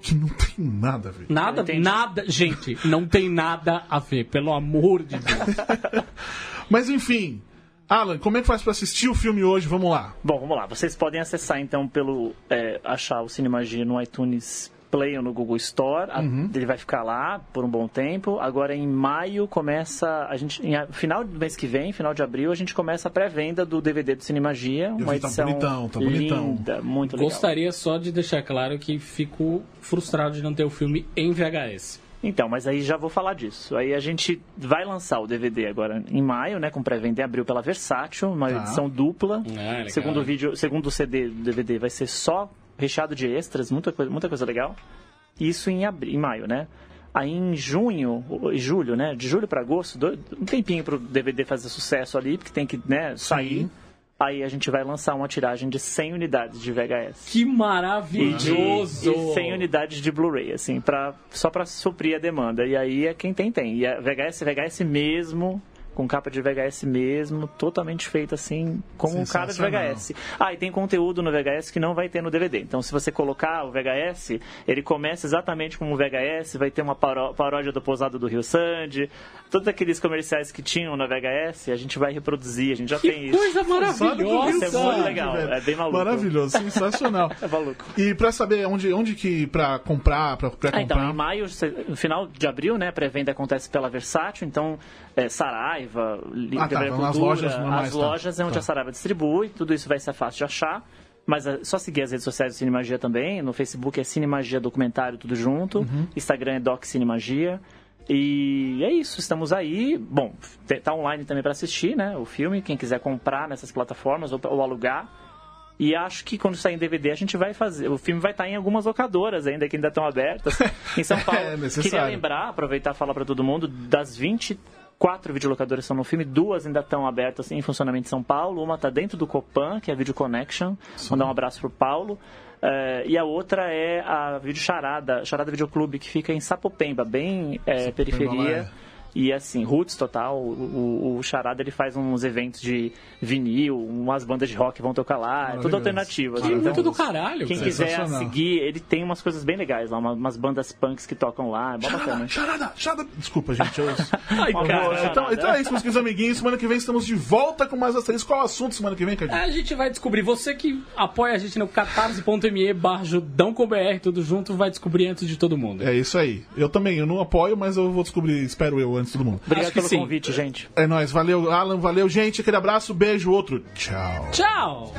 Que não tem nada a ver. Nada, nada. Gente, não tem nada a ver, pelo amor de Deus. (laughs) Mas enfim, Alan, como é que faz pra assistir o filme hoje? Vamos lá. Bom, vamos lá. Vocês podem acessar então pelo é, achar o Cinemagia no iTunes Play no Google Store. Uhum. Ele vai ficar lá por um bom tempo. Agora em maio começa a gente, em final do mês que vem, final de abril, a gente começa a pré-venda do DVD do Cinemagia, uma vi, tá edição bonitão, tá bonitão. linda, muito legal. Gostaria só de deixar claro que fico frustrado de não ter o filme em VHS. Então, mas aí já vou falar disso. Aí a gente vai lançar o DVD agora em maio, né, com pré-venda em abril pela Versátil, uma Tá. edição dupla. Ah, segundo o vídeo, segundo o CD do DVD vai ser só recheado de extras, muita coisa, muita coisa legal. Isso em abril, em maio, né? Aí em junho, julho, né? De julho para agosto, um tempinho pro DVD fazer sucesso ali, porque tem que, né, sair. Aí a gente vai lançar uma tiragem de 100 unidades de VHS. Que E, de, maravilhoso! e 100 unidades de Blu-ray, assim, pra, só pra suprir a demanda. E aí é quem tem, tem. E a VHS, VHS mesmo, com capa de VHS mesmo, totalmente feita assim, como um cara de. VHS. Ah, e tem conteúdo no VHS que não vai ter no DVD. Então, se você colocar o VHS, ele começa exatamente como o VHS, vai ter uma paró- paródia do Pousado do Rio Sandy, todos aqueles comerciais que tinham na VHS, a gente vai reproduzir, a gente já Que tem isso. coisa maravilhosa! Isso é muito legal, velho. é bem maluco. Maravilhoso, sensacional. (laughs) É maluco. E pra saber onde, onde que pra comprar, pra Ah, pré-comprar. então, em maio, no final de abril, né, a pré-venda acontece pela Versátil, então é, Saraiva, Ah, tá, Cultura, lojas normais, as tá. lojas é onde Tá. a Saraiva distribui, tudo isso vai ser fácil de achar. Mas é só seguir as redes sociais do Cinemagia também. No Facebook é Cinemagia Documentário, tudo junto. Uhum. Instagram é Doc Cinemagia. E é isso, estamos aí. Bom, tá online também para assistir, né? O filme, quem quiser comprar nessas plataformas ou, ou alugar. E acho que quando sair em DVD a gente vai fazer. O filme vai estar em algumas locadoras ainda, que ainda estão abertas. (laughs) Em São Paulo. É necessário. Queria lembrar, aproveitar e falar para todo mundo, das 24 videolocadoras estão no filme, duas ainda estão abertas em funcionamento em São Paulo. Uma está dentro do Copan, que é a Video Connection. Mandar um abraço pro Paulo. Eh, e a outra é a Video Charada, Charada Videoclube, que fica em Sapopemba, bem eh, lá periferia. é. E assim, roots total, o, o, o Charada ele faz uns eventos de vinil, umas bandas de rock vão tocar lá, é tudo alternativo. assim. Que Maravilhoso. muito do caralho, Quem cara. quiser seguir, ele tem umas coisas bem legais lá, uma- umas bandas punks que tocam lá, é mó bacana. Charada, charada, charada. Desculpa, gente. Eu... (laughs) Ai, cara. então, então é isso, meus queridos amiguinhos. Semana que vem estamos de volta com mais asterisco. Qual é o assunto semana que vem, Cadinho? A gente vai descobrir. Você que apoia a gente no catarse.me barra judão com BR, tudo junto, vai descobrir antes de todo mundo. É isso aí. Eu também, eu não apoio, mas eu vou descobrir, espero eu, antes de todo mundo. Obrigado pelo sim. convite, gente. É nóis, valeu, Alan, valeu, gente. Aquele abraço, beijo, outro. Tchau. Tchau!